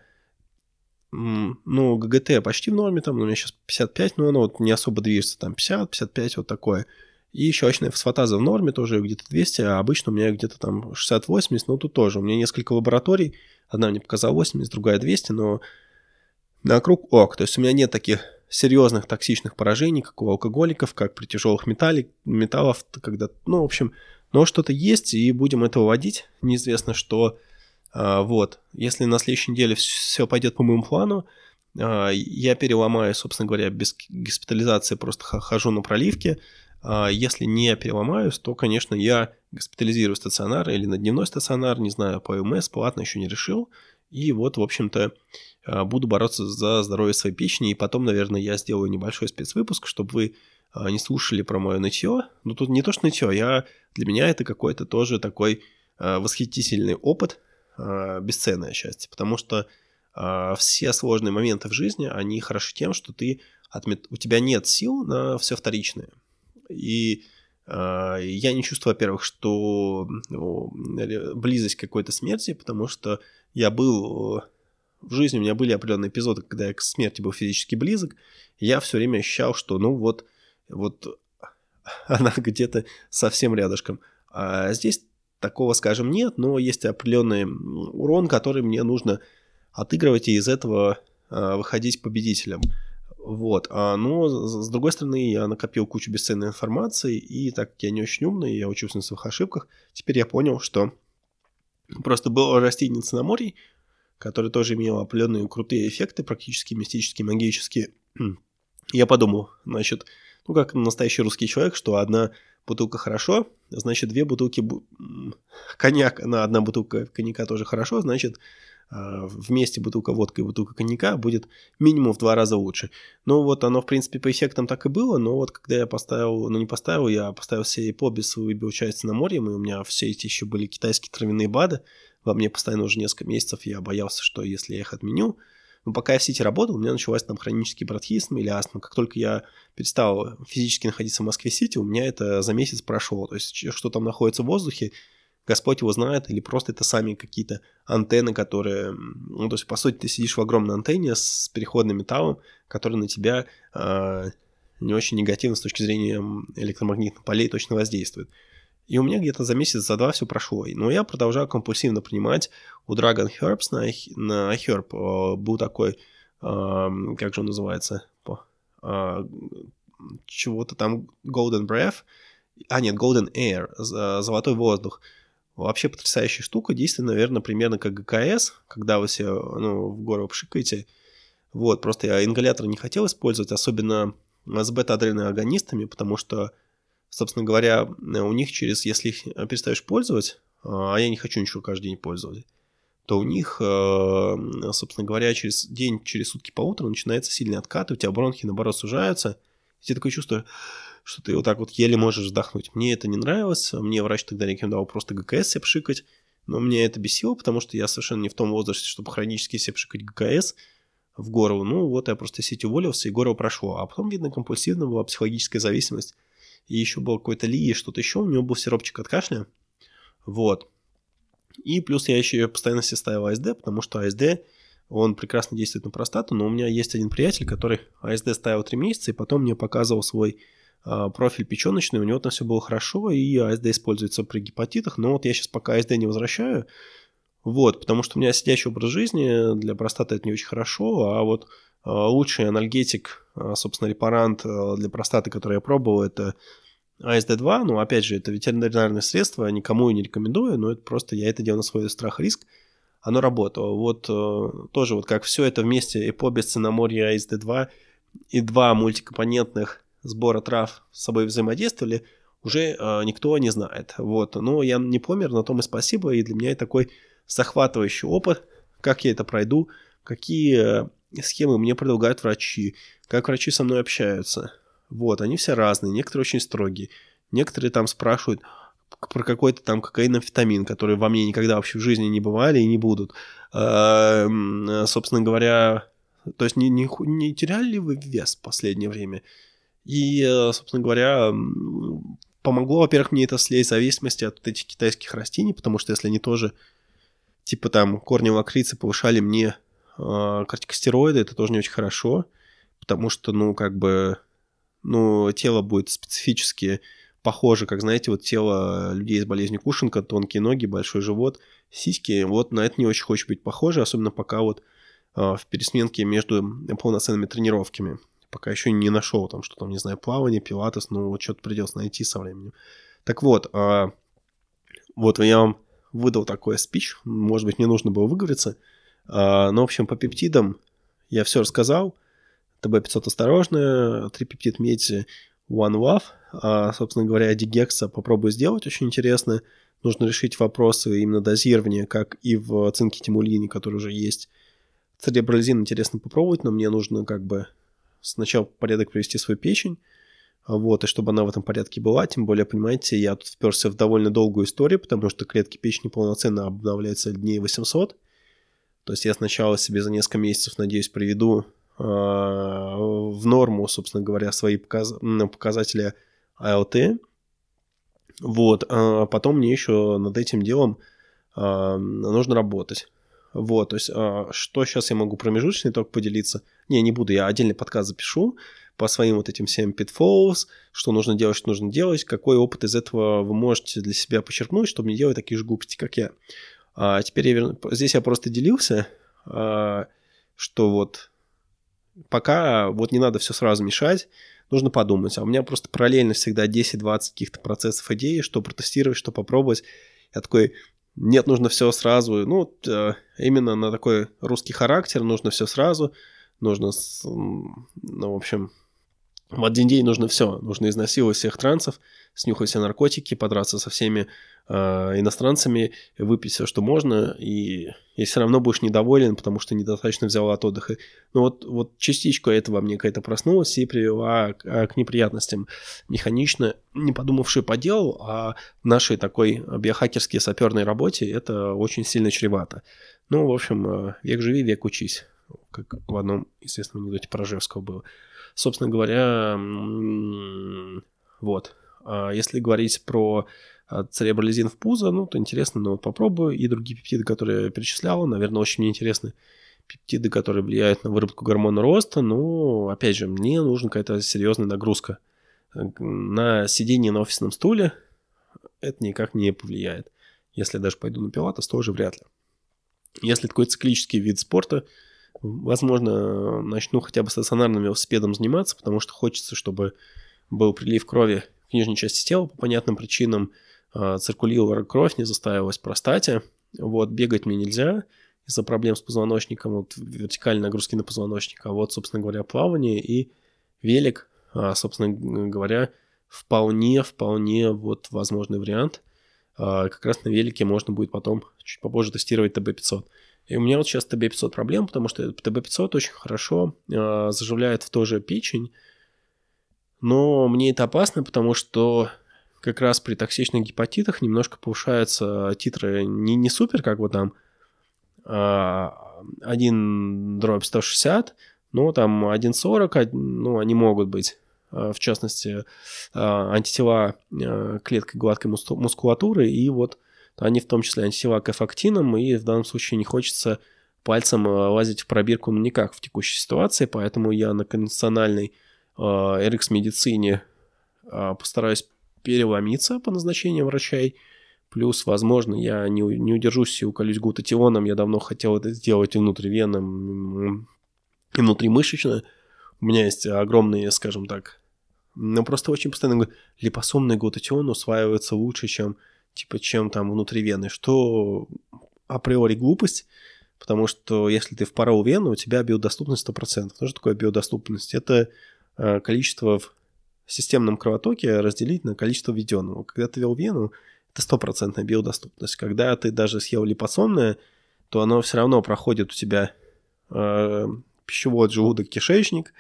ну, ГГТ почти в норме, там, у меня сейчас 55, но оно вот не особо движется, там 50, 55, вот такое. И щелочная фосфатаза в норме тоже где-то 200, а обычно у меня где-то там 60-80, но тут тоже. У меня несколько лабораторий, одна мне показала 80, другая 200, но на круг ок. То есть у меня нет таких серьезных токсичных поражений, как у алкоголиков, как при тяжелых металле, металлов, когда, ну, в общем, но что-то есть, и будем это вводить. Неизвестно, что а, вот, если на следующей неделе все пойдет по моему плану, а, я переломаю, собственно говоря, без госпитализации просто хожу на проливке, если не переломаюсь, то, конечно, я госпитализирую стационар или на дневной стационар, не знаю, по ОМС, платно еще не решил. И вот, в общем-то, а, буду бороться за здоровье своей печени. И потом, наверное, я сделаю небольшой спецвыпуск, чтобы вы а, не слушали про мое нытье. Ну, тут не то, что нытье, я, для меня это какой-то тоже такой восхитительный опыт, бесценное счастье. Потому что все сложные моменты в жизни, они хороши тем, что ты отмет... у тебя нет сил на все вторичное. И А, я не чувствую, во-первых, что ну, близость какой-то смерти, потому что я был в жизни, у меня были определенные эпизоды, когда я к смерти был физически близок, я все время ощущал, что ну вот, вот она где-то совсем рядышком. А здесь такого, скажем, нет, но есть определенный урон, который мне нужно отыгрывать и из этого а, выходить победителем. Вот. А, но, с другой стороны, я накопил кучу бесценной информации, и так как я не очень умный, я учился на своих ошибках, теперь я понял, что просто был растительница на море, который тоже имел определенные крутые эффекты, практически мистические, магические. *clears throat* Я подумал, значит, ну как настоящий русский человек, что одна бутылка хорошо, значит две бутылки коньяк, на одна бутылка коньяка тоже хорошо, значит вместе бутылка водки и бутылка коньяка будет минимум в два раза лучше. Ну вот оно, в принципе, по эффектам так и было, но вот когда я поставил, ну не поставил, я поставил все побис, выбил часть на море, и у меня все эти еще были китайские травяные БАДы, во мне постоянно уже несколько месяцев я боялся, что если я их отменю, но пока я в Сити работал, у меня началась там хронический бронхизм или астма. Как только я перестал физически находиться в Москве-Сити, у меня это за месяц прошло. То есть, что там находится в воздухе, Господь его знает, или просто это сами какие-то антенны, которые... Ну, то есть, по сути, ты сидишь в огромной антенне с переходным металлом, который на тебя э, не очень негативно с точки зрения электромагнитных полей точно воздействует. И у меня где-то за месяц, за два все прошло. Но я продолжал компульсивно принимать. У Dragon Herbs на, на Herb э, был такой, э, как же он называется, чего-то там Golden Breath, а нет, Golden Air, золотой воздух. Вообще потрясающая штука, действует, наверное, примерно как ГКС, когда вы все ну, в гору пшикаете. Вот, просто я ингалятор не хотел использовать, особенно с бета-адреногонистами, потому что, собственно говоря, у них через, если их перестаешь пользовать, а я не хочу ничего каждый день пользовать, то у них, э, собственно говоря, через день, через сутки по утру начинается сильный откат, у тебя бронхи, наоборот, сужаются, и тебе такое чувство, что ты вот так вот еле можешь вздохнуть. Мне это не нравилось, мне врач тогда рекомендовал просто ГКС себе пшикать, но мне это бесило, потому что я совершенно не в том возрасте, чтобы хронически себе пшикать ГКС в гору. Ну вот я просто сеть уволился, и горло прошло. А потом, видно, компульсивно была психологическая зависимость. И еще был какой-то ли, что-то еще, у него был сиропчик от кашля. Вот. И плюс я еще постоянно себе ставил АСД, потому что АСД, он прекрасно действует на простату, но у меня есть один приятель, который АСД ставил 3 месяца, и потом мне показывал свой профиль печеночный, у него там все было хорошо, и АСД используется при гепатитах, но вот я сейчас пока АСД не возвращаю, вот, потому что у меня сидящий образ жизни, для простаты это не очень хорошо, а вот а, лучший анальгетик, а, собственно, репарант для простаты, который я пробовал, это АСД-2, ну, опять же, это ветеринарное средство, никому не рекомендую, но это просто я это делал на свой страх и риск, оно работало. Вот э, тоже вот как все это вместе, эпобис, цинаморье, АСД-2 и два мультикомпонентных сбора трав с собой взаимодействовали, уже э, никто не знает. Вот. Но я не помер, на том и спасибо. И для меня это такой захватывающий опыт, как я это пройду, какие э, схемы мне предлагают врачи, как врачи со мной общаются. Вот, они все разные, некоторые очень строгие. Некоторые там спрашивают про какой-то там кокаинофетамин, который во мне никогда вообще в жизни не бывали и не будут. Э, собственно говоря, то есть не, не, не теряли ли вы вес в последнее время? И, э, собственно говоря, помогло, во-первых, мне это слезть зависимости от этих китайских растений, потому что если они тоже, типа там, корни лакрицы повышали мне э, кортикостероиды, это тоже не очень хорошо, потому что, ну, как бы, ну, тело будет специфически похоже, как, знаете, вот тело людей с болезнью Кушенко, тонкие ноги, большой живот, сиськи, вот на это не очень хочет быть похоже, особенно пока вот э, в пересменке между полноценными тренировками пока еще не нашел там, что там, не знаю, плавание, пилатес, ну вот что-то придется найти со временем. Так вот, а, вот я вам выдал такой спич, может быть, мне нужно было выговориться, а, но, в общем, по пептидам я все рассказал, ТБ-500 осторожно, трипептид меди One Love, а, собственно говоря, дигекса попробую сделать, очень интересно, нужно решить вопросы именно дозирования, как и в цинке тимулине, который уже есть. Церебролизин интересно попробовать, но мне нужно как бы сначала порядок привести свою печень, вот, и чтобы она в этом порядке была, тем более, понимаете, я тут вперся в довольно долгую историю, потому что клетки печени полноценно обновляются дней 800, то есть я сначала себе за несколько месяцев, надеюсь, приведу э, в норму, собственно говоря, свои показ... показатели АЛТ, Вот, а потом мне еще над этим делом а, нужно работать. Вот, то есть, а, что сейчас я могу промежуточный только поделиться? Не, не буду, я отдельный подкаст запишу по своим вот этим всем pitfalls, что нужно делать, что нужно делать, какой опыт из этого вы можете для себя почерпнуть, чтобы не делать такие же глупости, как я. А теперь я верну... здесь я просто делился, а, что вот пока вот не надо все сразу мешать, нужно подумать. А у меня просто параллельно всегда 10-20 каких-то процессов идей, что протестировать, что попробовать. Я такой, нет, нужно все сразу. Ну, э, именно на такой русский характер нужно все сразу. Нужно, ну, в общем, в один день нужно все. Нужно изнасиловать всех трансов, снюхать все наркотики, подраться со всеми э, иностранцами, выпить все, что можно, и, и все равно будешь недоволен, потому что недостаточно взял от отдыха. Ну вот, вот частичка этого мне какая-то проснулась и привела к, э, к неприятностям. Механично, не подумавший поделал, а в нашей такой биохакерской саперной работе это очень сильно чревато. Ну, в общем, э, век живи, век учись. Как в одном известном анекдоте про Ржевского было. Собственно говоря, вот. А если говорить про а, церебролизин в пузо, ну, то интересно, но вот попробую. И другие пептиды, которые я перечислял, наверное, очень мне интересны. Пептиды, которые влияют на выработку гормона роста, ну, опять же, мне нужна какая-то серьезная нагрузка. На сидении на офисном стуле это никак не повлияет. Если я даже пойду на пилатес, тоже вряд ли. Если такой циклический вид спорта – Возможно, начну хотя бы стационарным велосипедом заниматься, потому что хочется, чтобы был прилив крови в нижней части тела по понятным причинам, а, циркулировала кровь, не застаивалась в простате. Вот, бегать мне нельзя из-за проблем с позвоночником, вот вертикальной нагрузки на позвоночник, а вот, собственно говоря, плавание и велик, а, собственно говоря, вполне, вполне вот возможный вариант. А, как раз на велике можно будет потом чуть попозже тестировать ТБ-500. И у меня вот сейчас ТБ-500 проблем, потому что ТБ-500 очень хорошо э, заживляет в тоже печень, но мне это опасно, потому что как раз при токсичных гепатитах немножко повышаются титры не, не супер, как вот там э, 1 дробь 160, но там 1,40, ну, они могут быть. В частности, антитела клеткой гладкой мускулатуры и вот они в том числе антитела к эффектинам, и в данном случае не хочется пальцем э, лазить в пробирку ну, никак в текущей ситуации, поэтому я на конвенциональной э, RX-медицине э, постараюсь переломиться по назначению врачей, плюс, возможно, я не, не удержусь и уколюсь глутатионом, я давно хотел это сделать и внутривенным, и внутримышечно, у меня есть огромные, скажем так, ну просто очень постоянно липосомный глутатион усваивается лучше, чем типа, чем там внутри вены, что априори глупость, потому что если ты впорол вену, у тебя биодоступность 100%. Что такое биодоступность? Это э, количество в системном кровотоке разделить на количество введенного. Когда ты вел вену, это стопроцентная биодоступность. Когда ты даже съел липосомное, то оно все равно проходит у тебя э, пищевод, желудок, кишечник,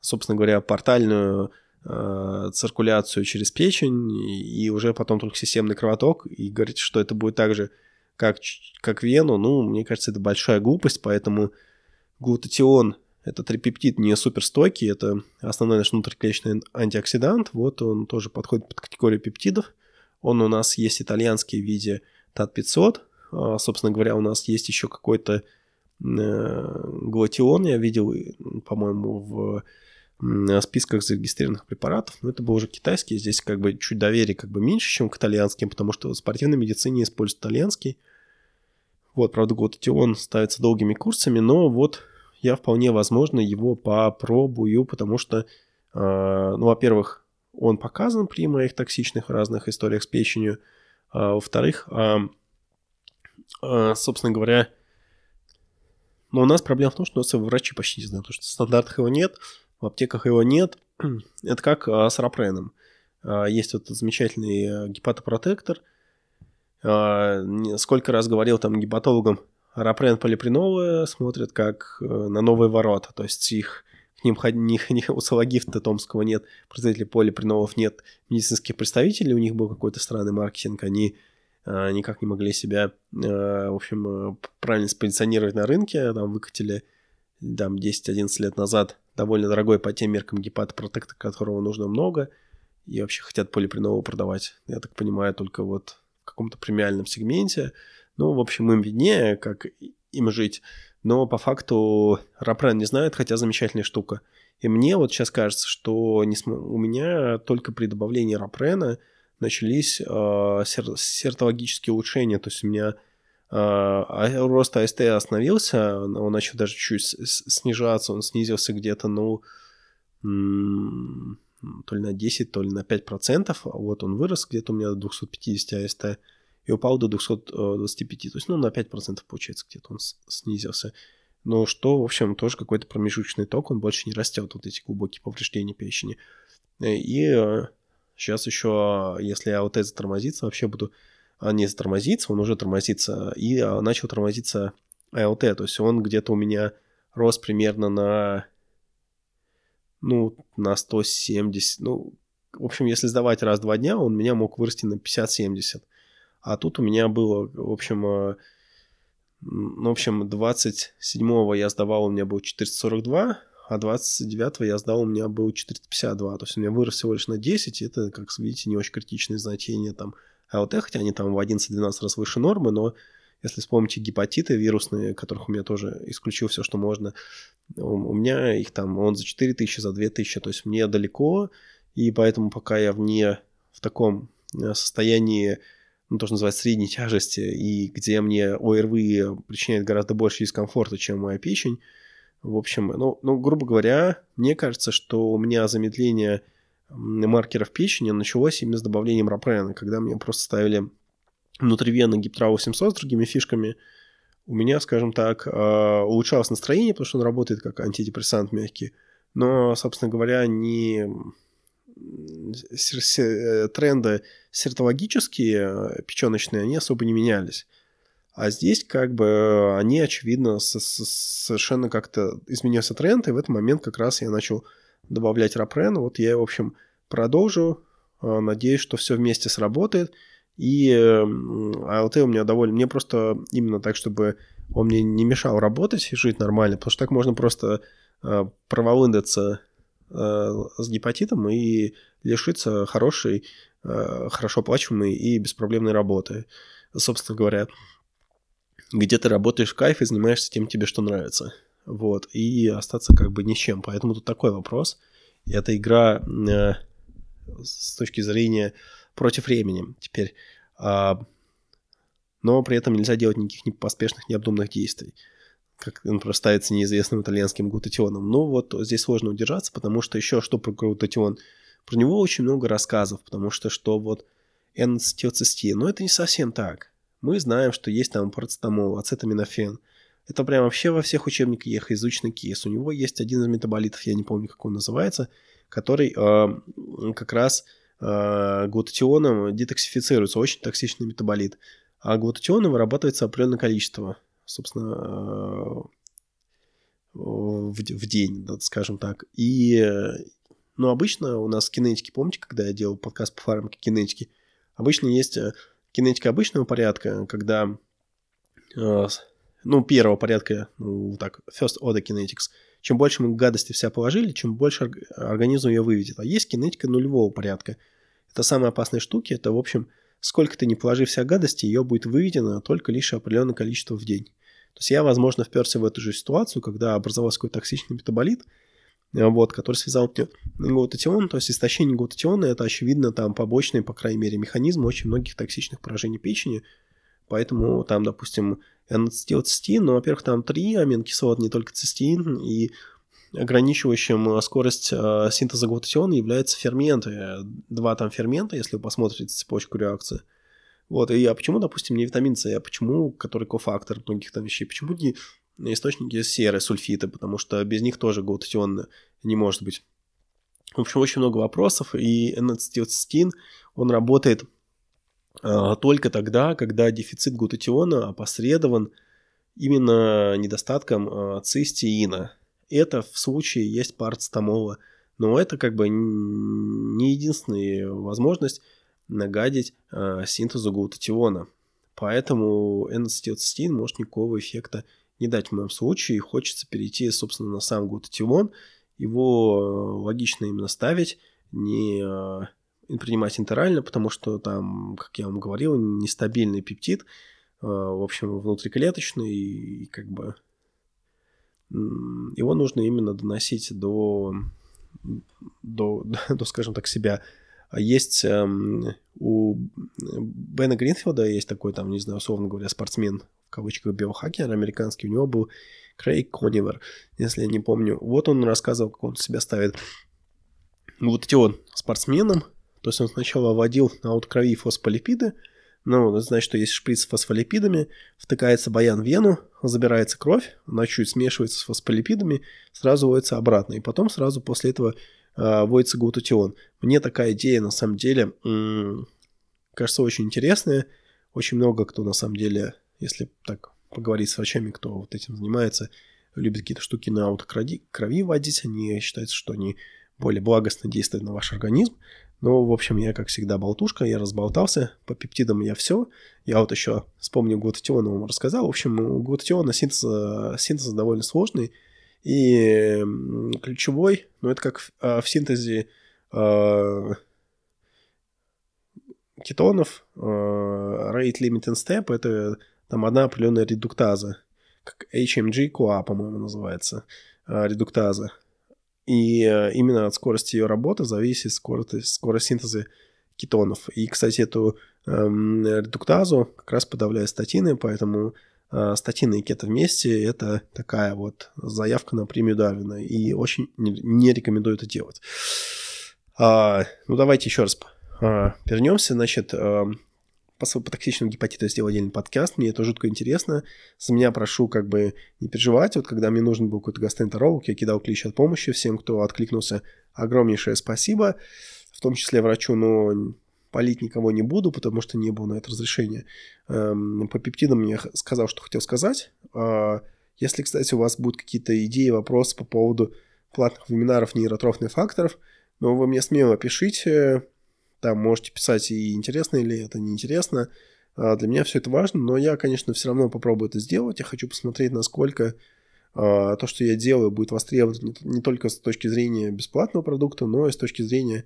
собственно говоря, портальную циркуляцию через печень и уже потом только системный кровоток, и говорить, что это будет так же, как, как вену, ну, мне кажется, это большая глупость, поэтому глутатион – это трипептид не суперстойкий, это основной наш внутриклеточный антиоксидант, вот он тоже подходит под категорию пептидов, он у нас есть итальянский в виде ТАТ-500, а, собственно говоря, у нас есть еще какой-то э, глутион, я видел, по-моему, в списках зарегистрированных препаратов, но это был уже китайский, здесь как бы чуть доверие как бы меньше, чем к итальянским, потому что в спортивной медицине используют итальянский. Вот, правда, глутатион ставится долгими курсами, но вот я вполне возможно его попробую, потому что, э, ну, во-первых, он показан при моих токсичных разных историях с печенью, а, во-вторых, э, собственно говоря, но у нас проблема в том, что у нас врачи почти не знают, потому что в стандартах его нет, в аптеках его нет. *clears throat* Это как а, с рапреном. А, есть вот замечательный э, гепатопротектор. А, сколько раз говорил там гепатологам, рапрен полипреновые смотрят как э, на новые ворота. То есть их к ним ни, ни, у Салагифта Томского нет, представителей полипреновов нет, медицинских представителей, у них был какой-то странный маркетинг, они никак не могли себя, э, в общем, правильно спозиционировать на рынке, там выкатили там 10-11 лет назад довольно дорогой по тем меркам гепатопротектор, которого нужно много. и вообще хотят полипринол продавать, я так понимаю, только вот в каком-то премиальном сегменте. Ну, в общем, им виднее, как им жить. Но по факту Рапрен не знает, хотя замечательная штука. И мне вот сейчас кажется, что не см... у меня только при добавлении Рапрена начались э, сер... сертологические улучшения. То есть у меня э, рост АСТ остановился, он начал даже чуть снижаться, он снизился где-то, ну, то ли на 10, то ли на 5 процентов. Вот он вырос где-то у меня до 250 АСТ и упал до 225. То есть, ну, на 5 процентов, получается, где-то он снизился. Но что, в общем, тоже какой-то промежуточный ток, он больше не растет, вот эти глубокие повреждения печени. И сейчас э, еще, если АОТ затормозится, вообще буду а, не затормозиться, он уже тормозится, и а, начал тормозиться АЛТ, то есть он где-то у меня рос примерно на ну, на 170, ну, в общем, если сдавать раз в два дня, он меня мог вырасти на 50-70. А тут у меня было, в общем, э, ну, в общем, 27-го я сдавал, у меня был 442, а 29-го я сдал, у меня был 452. То есть у меня вырос всего лишь на 10, это, как видите, не очень критичные значения там АЛТ, хотя они там в 11-12 раз выше нормы, но если вспомните гепатиты вирусные, которых у меня тоже исключил все, что можно, у меня их там, он за 4 тысячи, за 2 тысячи, то есть мне далеко, и поэтому пока я вне, в таком э, состоянии, ну, то, что называется, средней тяжести, и где мне ОРВИ причиняет гораздо больше дискомфорта, чем моя печень, в общем, ну, ну, грубо говоря, мне кажется, что у меня замедление маркеров печени началось именно с добавлением рапрена, когда мне просто ставили внутривенно гиптрау 700 с другими фишками, у меня, скажем так, а, улучшалось настроение, потому что он работает как антидепрессант мягкий. Но, собственно говоря, не тренды сертологические, печеночные, они особо не менялись. А здесь как бы они, очевидно, совершенно как-то изменился тренд, и в этот момент как раз я начал добавлять рапрен. Вот я, в общем, продолжу. А, надеюсь, что все вместе сработает. И АЛТ у меня довольно... Мне просто именно так, чтобы он мне не мешал работать и жить нормально, потому что так можно просто э, проволындаться э, с гепатитом и лишиться хорошей, э, хорошо оплачиваемой и беспроблемной работы. Собственно говоря, где ты работаешь в кайф и занимаешься тем тебе, что нравится. Вот. И остаться как бы ни с чем. Поэтому тут такой вопрос. Эта игра э, с точки зрения против времени теперь. А, но при этом нельзя делать никаких поспешных, необдуманных действий как он проставится неизвестным итальянским глутатионом. Но вот здесь сложно удержаться, потому что еще что про глутатион? Про него очень много рассказов, потому что что вот N-ацетилцистин, но это не совсем так. Мы знаем, что есть там парацетамол, ацетаминофен. Это прям вообще во всех учебниках изученный кейс. У него есть один из метаболитов, я не помню, как он называется, который э, как раз э, глутатионом детоксифицируется, очень токсичный метаболит. А глутатиона вырабатывается определенное количество, собственно, э, в, в день, да, скажем так. И, ну, обычно у нас кинетики, помните, когда я делал подкаст по фармакокинетике, обычно есть э, кинетика обычного порядка, когда, э, ну, первого порядка, ну, так, first order kinetics – чем больше мы гадости вся положили, чем больше организм ее выведет. А есть кинетика нулевого порядка. Это самые опасные штуки. Это, в общем, сколько ты не положи вся гадости, ее будет выведено только лишь определенное количество в день. То есть я, возможно, вперся в эту же ситуацию, когда образовался какой-то токсичный метаболит, э, вот, который связал глутатион, то есть истощение глутатиона, это, очевидно, там побочный, по крайней мере, механизм очень многих токсичных поражений печени, поэтому там, допустим, N-ацетилцистеин, но, во-первых, там три аминокислот, не только цистеин, и ограничивающим э, скорость э, синтеза глутатиона являются ферменты. Два там фермента, если вы посмотрите цепочку реакции. Вот, и а почему, допустим, не витамин С, а почему, который кофактор многих там вещей, почему не источники серы, сульфиты, потому что без них тоже глутатион не может быть. В общем, очень много вопросов, и N-ацетилцистеин, он работает только тогда, когда дефицит глутатиона опосредован именно недостатком а, цистеина. Это в случае есть парацетамола. Но это как бы не единственная возможность нагадить э, синтезу глутатиона. Поэтому N-ацетилцистеин может никакого эффекта не дать в моем случае. Хочется перейти, собственно, на сам глутатион. Его логично именно ставить не принимать интерально, потому что там, как я вам говорил, нестабильный пептид, в общем, внутриклеточный, и как бы его нужно именно доносить до, до, *laughs* до скажем так, себя. Есть эм, у Бена Гринфилда есть такой, там, не знаю, условно говоря, спортсмен, в кавычках, биохакер американский, у него был Крейг Конивер, если я не помню. Вот он рассказывал, как он себя ставит. Вот эти вот спортсменам, то есть он сначала вводил на от крови фосфолипиды, ну, значит, что есть шприц с фосфолипидами, втыкается баян в вену, забирается кровь, она чуть смешивается с фосфолипидами, сразу вводится обратно, и потом сразу после этого э, вводится глутатион. Мне такая идея, на самом деле, кажется очень интересная. Очень много кто, на самом деле, если так поговорить с врачами, кто вот этим занимается, любит какие-то штуки на аутокрови крови вводить, они считают, что они более благостно действуют на ваш организм. Ну, в общем, я, как всегда, болтушка, я разболтался, по пептидам я все. Я вот еще вспомню глутатион вам рассказал. В общем, у глутатиона синтез, синтез довольно сложный и ключевой, ну, это как в, а, синтезе э, кетонов, э, rate limiting step, это там одна определенная редуктаза, как HMG-CoA, по-моему, называется, э, редуктаза. И э, именно от скорости ее работы зависит скорость, скорость синтеза кетонов. И, кстати, эту эм, редуктазу как раз подавляют статины, поэтому э, статины и кето вместе – это такая вот заявка на премию Дарвина, и очень не, не рекомендую это делать. А, ну, давайте еще раз а, вернемся. Значит, а, по, по токсичному гепатиту я сделал отдельный подкаст, мне это жутко интересно. За меня прошу как бы не переживать. Вот когда мне нужен был какой-то гастроэнтеролог, я кидал клич от помощи всем, кто откликнулся. Огромнейшее спасибо, в том числе врачу, но палить никого не буду, потому что не было на это разрешения. Эм, по пептидам мне сказал, что хотел сказать. А, если, кстати, у вас будут какие-то идеи, вопросы по поводу платных вебинаров нейротрофных факторов, но вы мне смело пишите, там можете писать, и интересно или это неинтересно. А, для меня все это важно, но я, конечно, все равно попробую это сделать. Я хочу посмотреть, насколько а, то, что я делаю, будет востребовано не, только с точки зрения бесплатного продукта, но и с точки зрения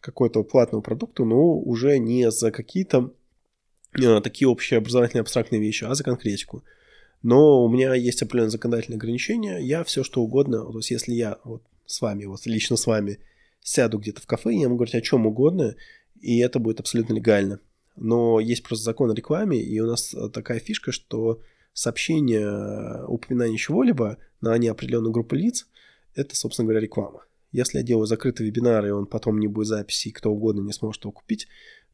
какого-то платного продукта, но уже не за какие-то а, такие общие образовательные абстрактные вещи, а за конкретику. Но у меня есть определенные законодательные ограничения. Я все что угодно, то есть если я вот с вами, вот лично с вами сяду где-то в кафе, я могу говорить о чем угодно, и это будет абсолютно легально. Но есть просто закон о рекламе, и у нас э, такая фишка, что сообщение, э, упоминание чего-либо на неопределенную группу лиц, это, собственно говоря, реклама. Если я делаю закрытый вебинар, и он потом не будет записи, и кто угодно не сможет его купить,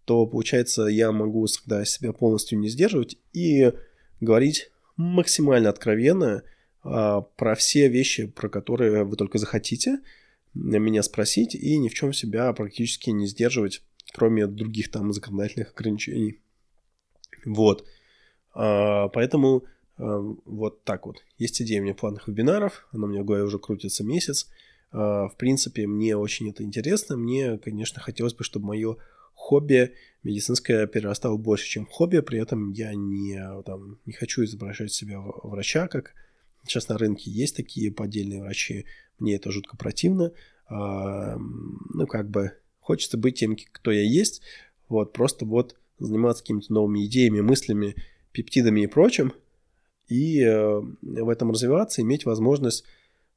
то, получается, я могу всегда себя полностью не сдерживать и говорить максимально откровенно а, про все вещи, про которые вы только захотите – меня спросить и ни в чем себя практически не сдерживать, кроме других там законодательных ограничений. Вот. А, поэтому а, вот так вот. Есть идея у меня платных вебинаров, она у меня в голове уже крутится месяц. А, в принципе, мне очень это интересно. Мне, конечно, хотелось бы, чтобы мое хобби медицинское перерастало больше, чем хобби. При этом я не, там, не хочу изображать себя врача, как сейчас на рынке есть такие поддельные врачи. Мне это жутко противно. Ну, как бы хочется быть тем, кто я есть. Вот, просто вот заниматься какими-то новыми идеями, мыслями, пептидами и прочим. И э, в этом развиваться, иметь возможность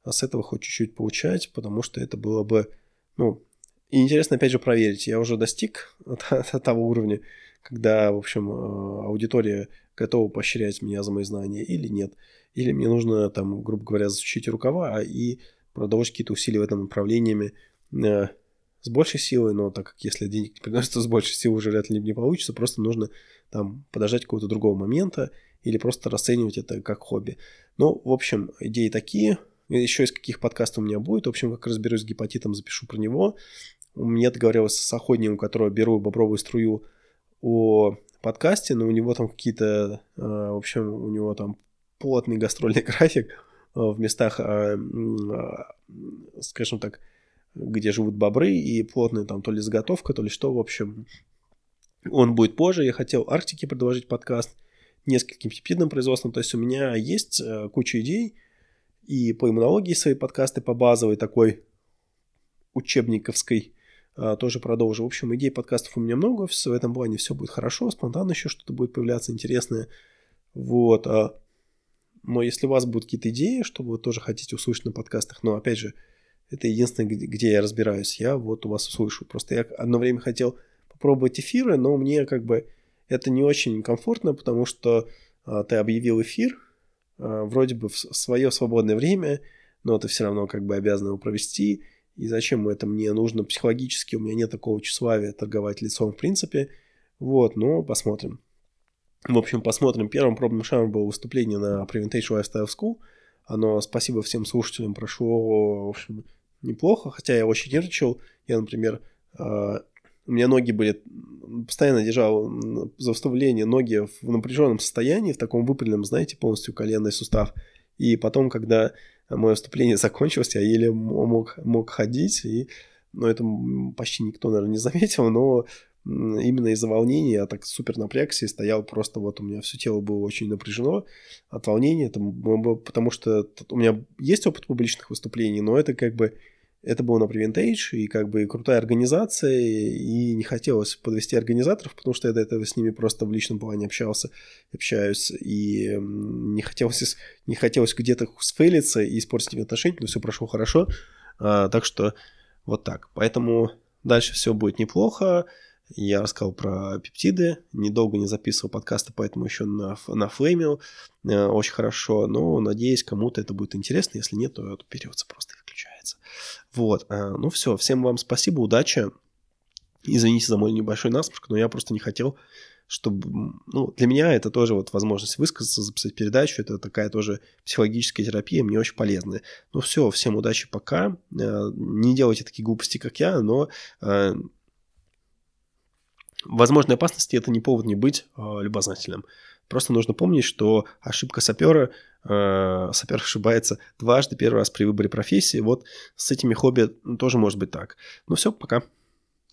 с этого хоть чуть-чуть получать, потому что это было бы, ну, и интересно, опять же, проверить. Я уже достиг *laughs* того уровня, когда, в общем, э, аудитория готова поощрять меня за мои знания или нет. Или мне нужно, там, грубо говоря, засучить рукава и продолжить какие-то усилия в этом направлениями э, с большей силой, но так как если денег не приносится *laughs* с большей силой, уже вряд ли не получится, просто нужно там подождать какого-то другого момента или просто расценивать это как хобби. Ну, в общем, идеи такие. Еще из каких подкастов у меня будет. В общем, как разберусь с гепатитом, запишу про него. У меня договорилась с Охотником, у которого беру бобровую струю о подкасте, но у него там какие-то, э, в общем, у него там плотный гастрольный *laughs* график в местах, э, э, скажем так, где живут бобры, и плотная там то ли заготовка, то ли что, в общем. Он будет позже. Я хотел Арктике предложить подкаст нескольким пептидным производством. То есть у меня есть куча идей, и по иммунологии свои подкасты по базовой такой учебниковской а, тоже продолжу. В общем, идей подкастов у меня много, в этом плане все будет хорошо, спонтанно еще что-то будет появляться интересное. Вот. А, но если у вас будут какие-то идеи, что вы тоже хотите услышать на подкастах, но опять же, это единственное, где я разбираюсь, я вот у вас услышу. Просто я одно время хотел попробовать эфиры, но мне как бы это не очень комфортно, потому что а, ты объявил эфир, а, вроде бы в свое свободное время, но ты все равно как бы обязан его провести, и зачем это мне нужно психологически, у меня нет такого тщеславия торговать лицом в принципе, вот, но посмотрим. В общем, посмотрим. Первым пробным шагом было выступление на Preventation Lifestyle School. Оно, спасибо всем слушателям, прошло, в общем, неплохо, хотя я очень нервничал. Я, например, а, у меня ноги были, постоянно держал за вставление ноги в напряженном состоянии, в таком выпрямленном, знаете, полностью коленный сустав. И потом, когда мое выступление *laughs* закончилось, я еле мог, мог ходить, и ну, это почти никто, наверное, не заметил, но именно из-за волнения я так супер напрягся и стоял просто вот у меня все тело было очень напряжено от волнения, это, потому что у меня есть опыт публичных выступлений, но это как бы это было на Preventage, и как бы крутая организация, и не хотелось подвести организаторов, потому что я до этого с ними просто в личном плане общался, общаюсь, и не хотелось, не хотелось где-то сфейлиться и испортить отношения, но все прошло хорошо, а, так что вот так. Поэтому дальше все будет неплохо. Я рассказал про пептиды, недолго не записывал подкасты, поэтому еще на, на флеймил э, очень хорошо, но надеюсь, кому-то это будет интересно, если нет, то берется просто выключается. Вот, э, ну все, всем вам спасибо, удачи, извините за мой небольшой насморк, но я просто не хотел, чтобы, ну, для меня это тоже вот возможность высказаться, записать передачу, это такая тоже психологическая терапия, мне очень полезная. Ну все, всем удачи, пока, э, не делайте такие глупости, как я, но возможной опасности это не повод не быть э, любознательным. Просто нужно помнить, что ошибка сапера, э, сапер ошибается дважды, первый раз при выборе профессии. Вот с этими хобби тоже может быть так. Ну все, пока.